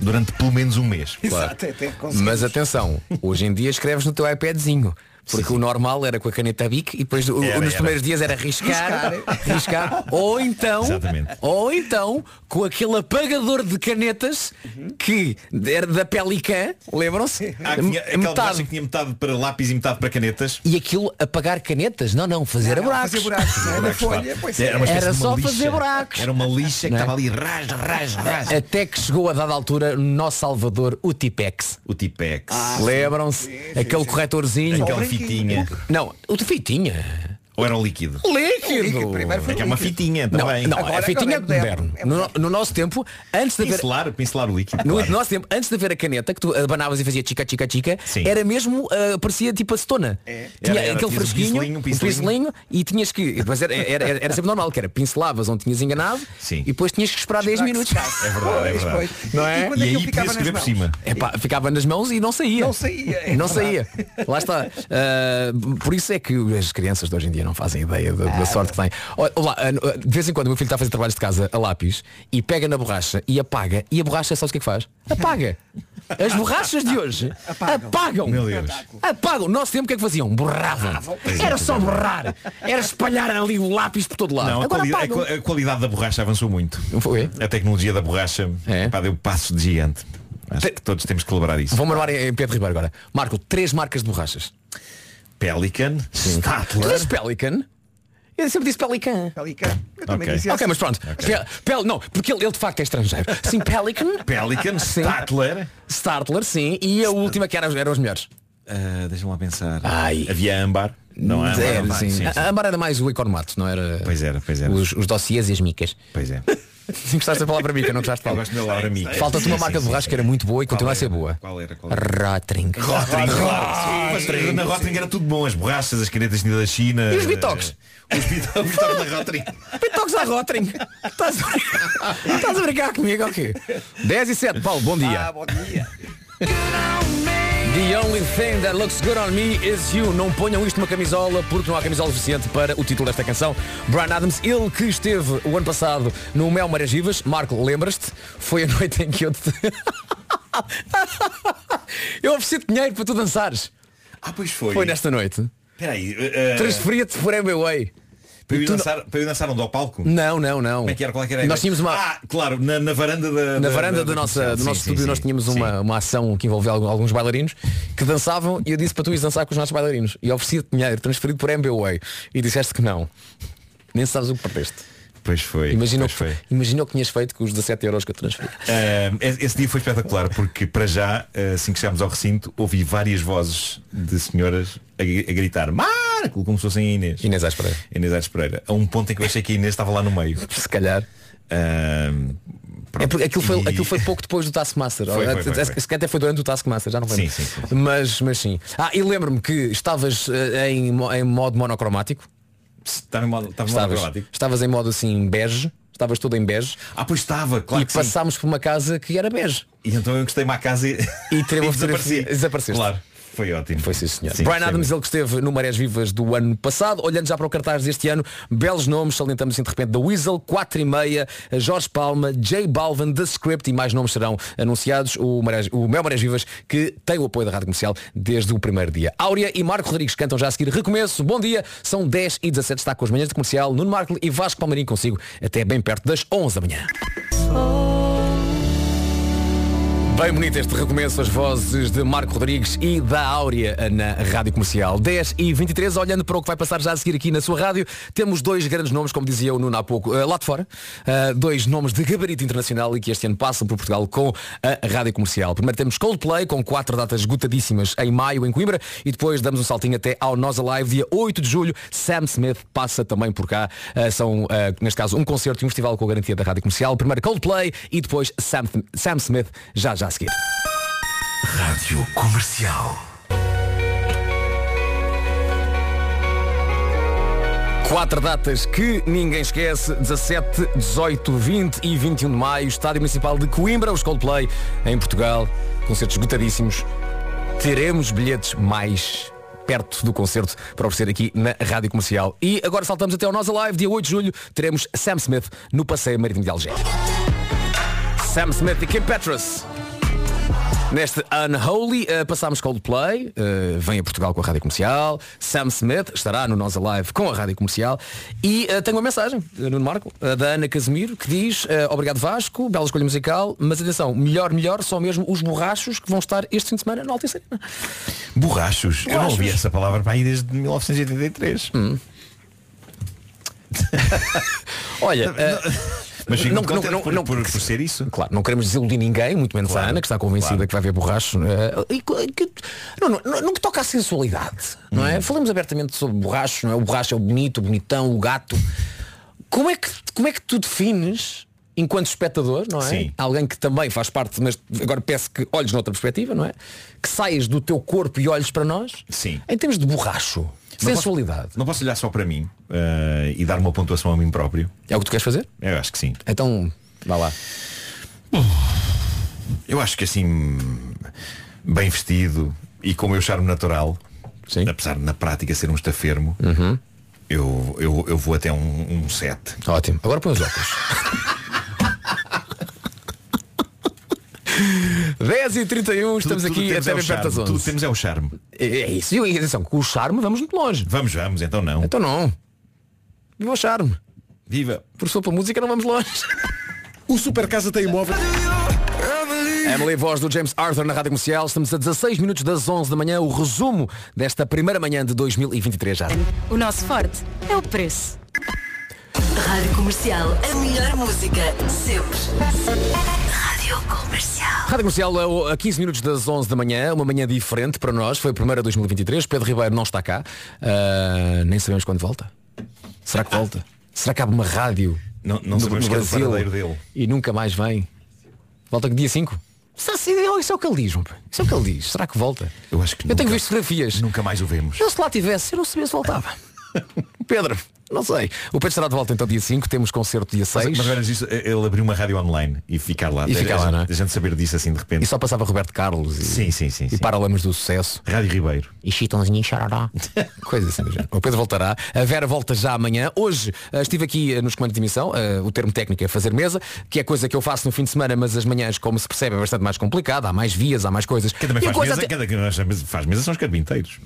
durante pelo menos um mês. Exato, até conseguimos. Mas atenção, hoje em dia escreves no teu iPadzinho. Porque o normal era com a caneta Bic e depois o- Era, nos era. primeiros dias era riscar, riscar, ou então, Exatamente. ou então com aquele apagador de canetas que era da Pelican, lembram-se? Que tinha, aquela borracha que tinha metade para lápis e metade para canetas. E aquilo apagar canetas? Não, não, fazer Não, buracos. fazer buracos? Na Buracos, folha, é. Era, Era só lixa. fazer buracos. Era uma lixa que é? estava ali ras, ras, ras. Até que chegou a dada altura no nosso Salvador o Tipex. O Tipex. Lembram-se? Aquele corretorzinho. Aquela fitinha. Não, o de fitinha. Ou era um líquido? Líquido! É que é uma fitinha Não, também. não a fitinha é moderno. No, no nosso tempo, antes de haver. Pincelar, pincelar o líquido. No claro. nosso tempo, antes de haver a caneta, que tu abanavas e fazia chica, chica, chica, Sim. era mesmo, ah, parecia tipo acetona. Tinha Era, era, aquele um fresquinho, pincelinho, pincelinho. pincelinho, e tinhas que. Depois era, era, era- era sempre normal, que era pincelavas onde tinhas enganado Sim. e depois tinhas que esperar 10 minutos. É verdade, é verdade. Não é? E E é que aí podia escrever por cima. Epá, ficava nas mãos e não saía. Não saía, é não verdade. saía. Lá está. Ah, por isso é que as crianças de hoje em dia não fazem ideia da, da sorte que têm. Olá, ah, de vez em quando o meu filho está a fazer trabalhos de casa a lápis e pega na borracha e apaga. E a borracha, sabes o que é que faz? Apaga. As borrachas de hoje apagam. Meu Deus. Apagam. Nosso tempo o que é que faziam? Borravam. Era só borrar. Era espalhar ali o lápis por todo lado. Não, a, Agora quali- a a qualidade da borracha avançou muito. Foi? A tecnologia da borracha É? pá, deu passo de gigante. Acho que todos temos que celebrar isso. Vou marcar em Pedro Ribeiro agora. Marco, três marcas de borrachas. Pelican, Tu Statler. dizes Pelican? Eu sempre disse Pelican. Pelican. Eu também Ok. disse Ok, assim. mas pronto. Pe- Pel- não, porque ele, ele de facto é estrangeiro. Sim, Pelican. Pelican, Sim. Statler. Startler, sim. E a última que era, eram os melhores. Ah, Deixa-me lá pensar. Ai. Havia âmbar. Não, âmbar Era, não vai. sim. Sim, sim. A Ambar era mais o economato, não era? Pois era, pois era. Os, os dossiês e as micas. Pois é. Gostaste da palavra mica, não gostaste de Eu falar? gosto da Laura Mica. Falta-te uma Sim, marca sim, de borracha que era muito boa e continua a ser boa. Qual era? Qual era? Rotring. Rotring, na Rotring era tudo bom. As borrachas, as canetas da China. E os bitoques? eh, Os bitoques bitoques da Rotring. Pitoques à Rotring. Estás a, estás a brincar comigo, ok? 10 e 7, Paulo, bom dia. Ah, bom dia. The only thing that looks good on me is you. Não ponham isto numa camisola porque não há camisola suficiente para o título desta canção. Brian Adams, ele que esteve o ano passado no Mel Maragivas, Marco, lembras-te? Foi a noite em que eu te... eu ofereci dinheiro para tu dançares. Ah, pois foi. Foi nesta noite. Espera aí. eh, eh, Transferia-te por MBWay. Para eu, ir tu não- dançar, para eu dançar onde ao palco? Não, não, não. Como é que era? Qual é que era? Nós tínhamos uma- Ah, claro, na, na varanda da. Na da- varanda da- da nossa, do Sim, nosso sim, estúdio sim. nós tínhamos uma, uma ação que envolvia alguns bailarinos que dançavam e eu disse para tu ires dançar com os nossos bailarinos. E oferecia-te dinheiro transferido por MBWay. E disseste que não. Nem sabes o que perdeste. Pois foi. Imagina, o pois que, foi. imagina o que tinhas feito com os 17 euros que eu transferi. Ah, esse dia foi espetacular porque para já, ah, assim que chegámos ao recinto, ouvi várias vozes de senhoras a, a gritar Marco, como se fossem Inês. Inês Aires Pereira. Inês Aires Pereira. A um ponto em que eu achei que a Inês estava lá no meio. Se calhar. Ah, É porque aquilo foi, E- aquilo foi pouco depois do Taskmaster. Foi, foi, foi, foi. Se até foi durante o Taskmaster, já não foi. Sim, sim, sim, Mas, mas sim. Ah, e lembro-me que estavas em, em modo monocromático. Estava em modo, estava modo Estavas, acrobático. estavas em modo assim bege. Estavas todo em bege. Ah, pois estava, claro E que sim. passámos por uma casa que era bege. E então eu gostei-me à casa e, E e desapareci. Desapareceste. Claro, foi ótimo. Foi sim, senhor. Sim, Brian Adams, ele que esteve no Marés Vivas do ano passado, olhando já para o cartaz deste ano, belos nomes, salientamos assim de repente da Weasel, 4 e meia, Jorge Palma, J Balvin, The Script e mais nomes serão anunciados. O, Marés, o Mel Marés Vivas, que tem o apoio da Rádio Comercial desde o primeiro dia. Áurea e Marco Rodrigues cantam já a seguir Recomeço. Bom dia, são 10 e 17, está com as manhãs de comercial, Nuno Marco e Vasco Palmeirinho consigo até bem perto das 11 da manhã. Bem bonito este recomeço, as vozes de Marco Rodrigues e da Áurea na Rádio Comercial. 10 e 23, olhando para o que vai passar já a seguir aqui na sua rádio, temos dois grandes nomes, como dizia o Nuno há pouco, eh, lá de fora. Eh, dois nomes de gabarito internacional e que este ano passam por Portugal com a Rádio Comercial. Primeiro temos Coldplay, com quatro datas esgotadíssimas em maio em Coimbra e depois damos um saltinho até ao Nós Alive, dia 8 de julho. Sam Smith passa também por cá. Eh, são, neste caso, um concerto e um festival com a garantia da Rádio Comercial. Primeiro Coldplay e depois Sam, Sam Smith, já já a seguir. Rádio Comercial. Quatro datas que ninguém esquece, 17, 18, 20 e 21 de maio, Estádio Municipal de Coimbra, os Coldplay em Portugal, concertos esgotadíssimos. Teremos bilhetes mais perto do concerto para oferecer aqui na Rádio Comercial. E agora saltamos até ao Nós Alive, dia 8 de julho, teremos Sam Smith no Passeio Marítimo de Algés. Sam Smith e Kim Petras. Neste Unholy, uh, passámos Coldplay, uh, vem a Portugal com a Rádio Comercial, Sam Smith estará no Nós Alive com a Rádio Comercial e uh, tenho uma mensagem, uh, no Marco, uh, da Ana Casimiro, que diz, uh, obrigado Vasco, bela escolha musical, mas atenção, melhor, melhor, são mesmo os borrachos que vão estar este fim de semana no Altice Arena. Borrachos. Eu não Borrachos. ouvi essa palavra para aí desde 1983. Hum. Olha, Mas não- não- não- por, não- por- por ser isso. Claro, não queremos desiludir ninguém, muito menos a Ana, que está convencida claro. que vai haver borracho. eh, e que- não, não, não, que toca à sensualidade, não Hum. é? Falamos abertamente sobre borracho, não é? O borracho é o bonito, o bonitão, o gato. Como é que, como é que tu defines, enquanto espectador, não é? Sim. Alguém que também faz parte, mas agora peço que olhes noutra perspectiva, não é? Que saias do teu corpo e olhes para nós. Sim. Em termos de borracho, Não sensualidade. Posso, não posso olhar só para mim eh, e dar uma pontuação a mim próprio. É o que tu queres fazer? Eu acho que sim. Então, vá lá. Eu acho que assim, bem vestido e com o meu charme natural, apesar de na prática ser um estafermo, Uhum. eu, eu, eu vou até um, um 7. Ótimo. Agora põe os óculos. 10 e 31 estamos Tudo- tudo aqui até é bem perto das charme. 11. Tudo temos é o charme. É, é isso. E atenção, com o charme vamos muito longe. Vamos, vamos, então não. Então não. Viva o charme. Viva. Por sua música não vamos longe. O Super Casa tem imóvel. Emily, voz do James Arthur na Rádio Comercial. Estamos a 16 minutos das 11 da manhã. O resumo desta primeira manhã de 2023 já. O nosso forte é o preço. Rádio Comercial, a melhor música, sempre. Rádio Comercial. Rádio Comercial a 15 minutos das 11 da manhã, uma manhã diferente para nós, foi a primeira de 2023, Pedro Ribeiro não está cá, Ah, nem sabemos quando volta. Será que volta? Será que abre uma rádio Não- não no, sabemos no que é Brasil dele. e nunca mais vem? Volta que dia 5? Isso, é- isso é o que ele diz, João. isso é o que ele diz. Será que volta? Eu acho que Eu tenho nunca- visto fotografias. Nunca mais o vemos. Eu se lá tivesse, eu não sabia se voltava. Pedro, não sei. O Pedro estará de volta então dia 5, temos concerto dia Mas, 6. mas olha isso, ele abriu uma rádio online e ficar lá. E ficar a, lá, gente- não é? a gente saber disso assim de repente. E só passava Roberto Carlos e, Sim, sim, sim. e sim. Paralamas do Sucesso. Rádio Ribeiro. E Chitãozinho e Xarará. Coisa assim do género. O Pedro voltará. A Vera volta já amanhã. Hoje eh, estive aqui eh, nos comandos de emissão. eh, o termo técnico é fazer mesa, que é coisa que eu faço no fim de semana, mas as manhãs, como se percebe, é bastante mais complicado. Há mais vias, há mais coisas. Quem também faz coisa mesa, até- faz mesa são os carpinteiros.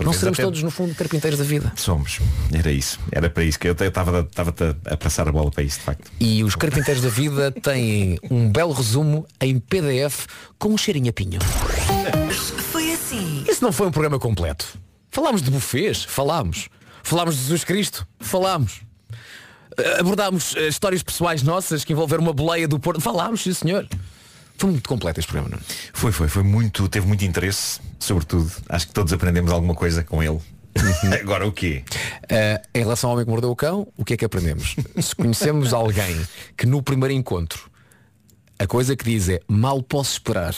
Por Não seremos até- todos, no fundo, carpinteiros da vida. Somos. Era isso. Era para isso que eu estava a passar a bola para isso, de facto. E os carpinteiros da vida têm um belo resumo em PDF com um cheirinho a pinho. Foi assim. Isso não foi um programa completo. Falámos de bufês, falámos. Falámos de Jesus Cristo, falámos. Eh, Abordámos eh, histórias pessoais nossas que envolveram uma boleia do Porto. Falámos, sim senhor. Foi muito completo este programa, não é? Foi, foi, foi muito, teve muito interesse, sobretudo. Acho que todos aprendemos alguma coisa com ele. Agora o quê? Eh, em relação ao homem que mordeu o cão, o que é que aprendemos? Se conhecemos alguém que no primeiro encontro a coisa que diz é mal posso esperar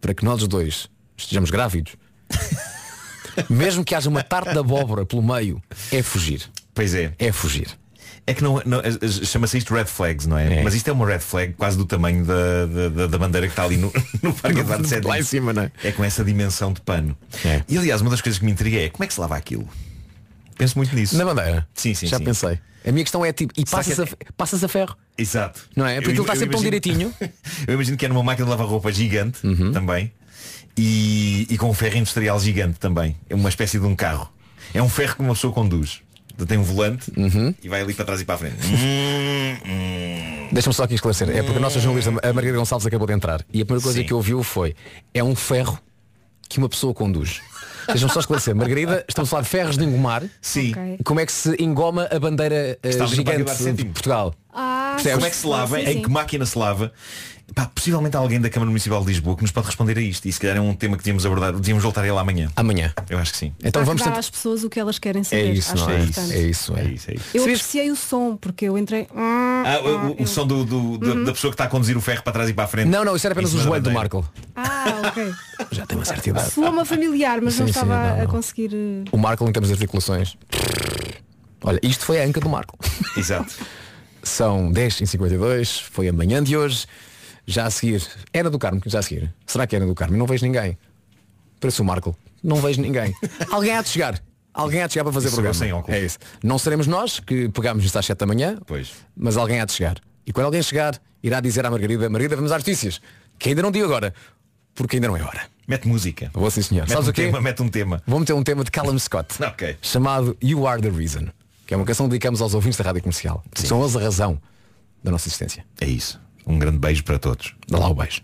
para que nós dois estejamos grávidos, mesmo que haja uma tarte de abóbora pelo meio, é fugir. Pois é. É fugir. É que não, não- eh, chama-se isto red flags, não é? Mas isto é uma red flag quase do tamanho da, da- da- bandeira que está ali no, no Parque Eduardo VII. Lá em cima, não é? É com essa dimensão de pano. E aliás, uma das coisas que me intriga é como é que se lava aquilo? Penso muito nisso. Na bandeira? Sim, sim, Já sim. pensei. A minha questão é tipo, e Será que passas, é- a, passas a ferro? Exato. Não é? Porque Eu- aquilo está sempre tão direitinho. Eu imagino que é numa máquina de lavar roupa gigante Uhum. também e, e com um ferro industrial gigante também. É uma espécie de um carro. É um ferro que uma pessoa conduz. Tem um volante Uhum. e vai ali para trás e para a frente. Deixa-me só aqui esclarecer. É porque a nossa jornalista, a Margarida Gonçalves, acabou de entrar. E a primeira coisa Sim. que ouviu foi é um ferro que uma pessoa conduz. Deixa-me só esclarecer. Margarida, estamos a falar de ferros de engomar. Sim. Ok. Como é que se engoma a bandeira Parque gigante de. Portugal? Ah, Percebes? Como é que se lava? sim, em sim. que máquina se lava? Pá, possivelmente há alguém da Câmara Municipal de Lisboa que nos pode responder a isto. E se calhar é um tema que devíamos abordar. Devíamos voltar a ele amanhã. Amanhã. Eu acho que sim. Então vamos dar tentar. às pessoas o que elas querem É saber. isso, Acho não é? importante. É isso, é. isso, é isso. Eu Sabias- apreciei o som, porque eu entrei. Ah, o, o som do, do- da- da pessoa que está a conduzir o ferro para trás e para a frente. Não, não, isso era apenas Em o joelho do. Marco. Ah, ok. Já tem uma certa idade. Soa-me familiar, mas não Sim, sim, estava não, a não. conseguir. eh, O Marco em termos de articulações. Olha, isto foi a anca do Marco. Exato. São 10 e 52 foi amanhã de hoje. Já a seguir. Era do Carmo, já a seguir. Será que era do Carmo? Não vejo ninguém. Parece o Marco. Não vejo ninguém. Alguém há de chegar. Alguém há de chegar para fazer Isso programa. eu sem óculos. É isso. Não seremos nós que pegámos isto às 7 da manhã, Pois. mas alguém há de chegar. E quando alguém chegar, irá dizer à Margarida, Margarida, vamos às notícias. Que ainda não digo agora, porque ainda não é hora. Mete música. Vou sim senhor. Mete Sabes um o quê? tema, mete um tema. Vou meter um tema de Callum Scott. Ok. Chamado You Are the Reason. Que é uma canção que dedicamos aos ouvintes da rádio comercial. São eles a razão da nossa existência. É isso. Um grande beijo para todos. Dá lá o beijo.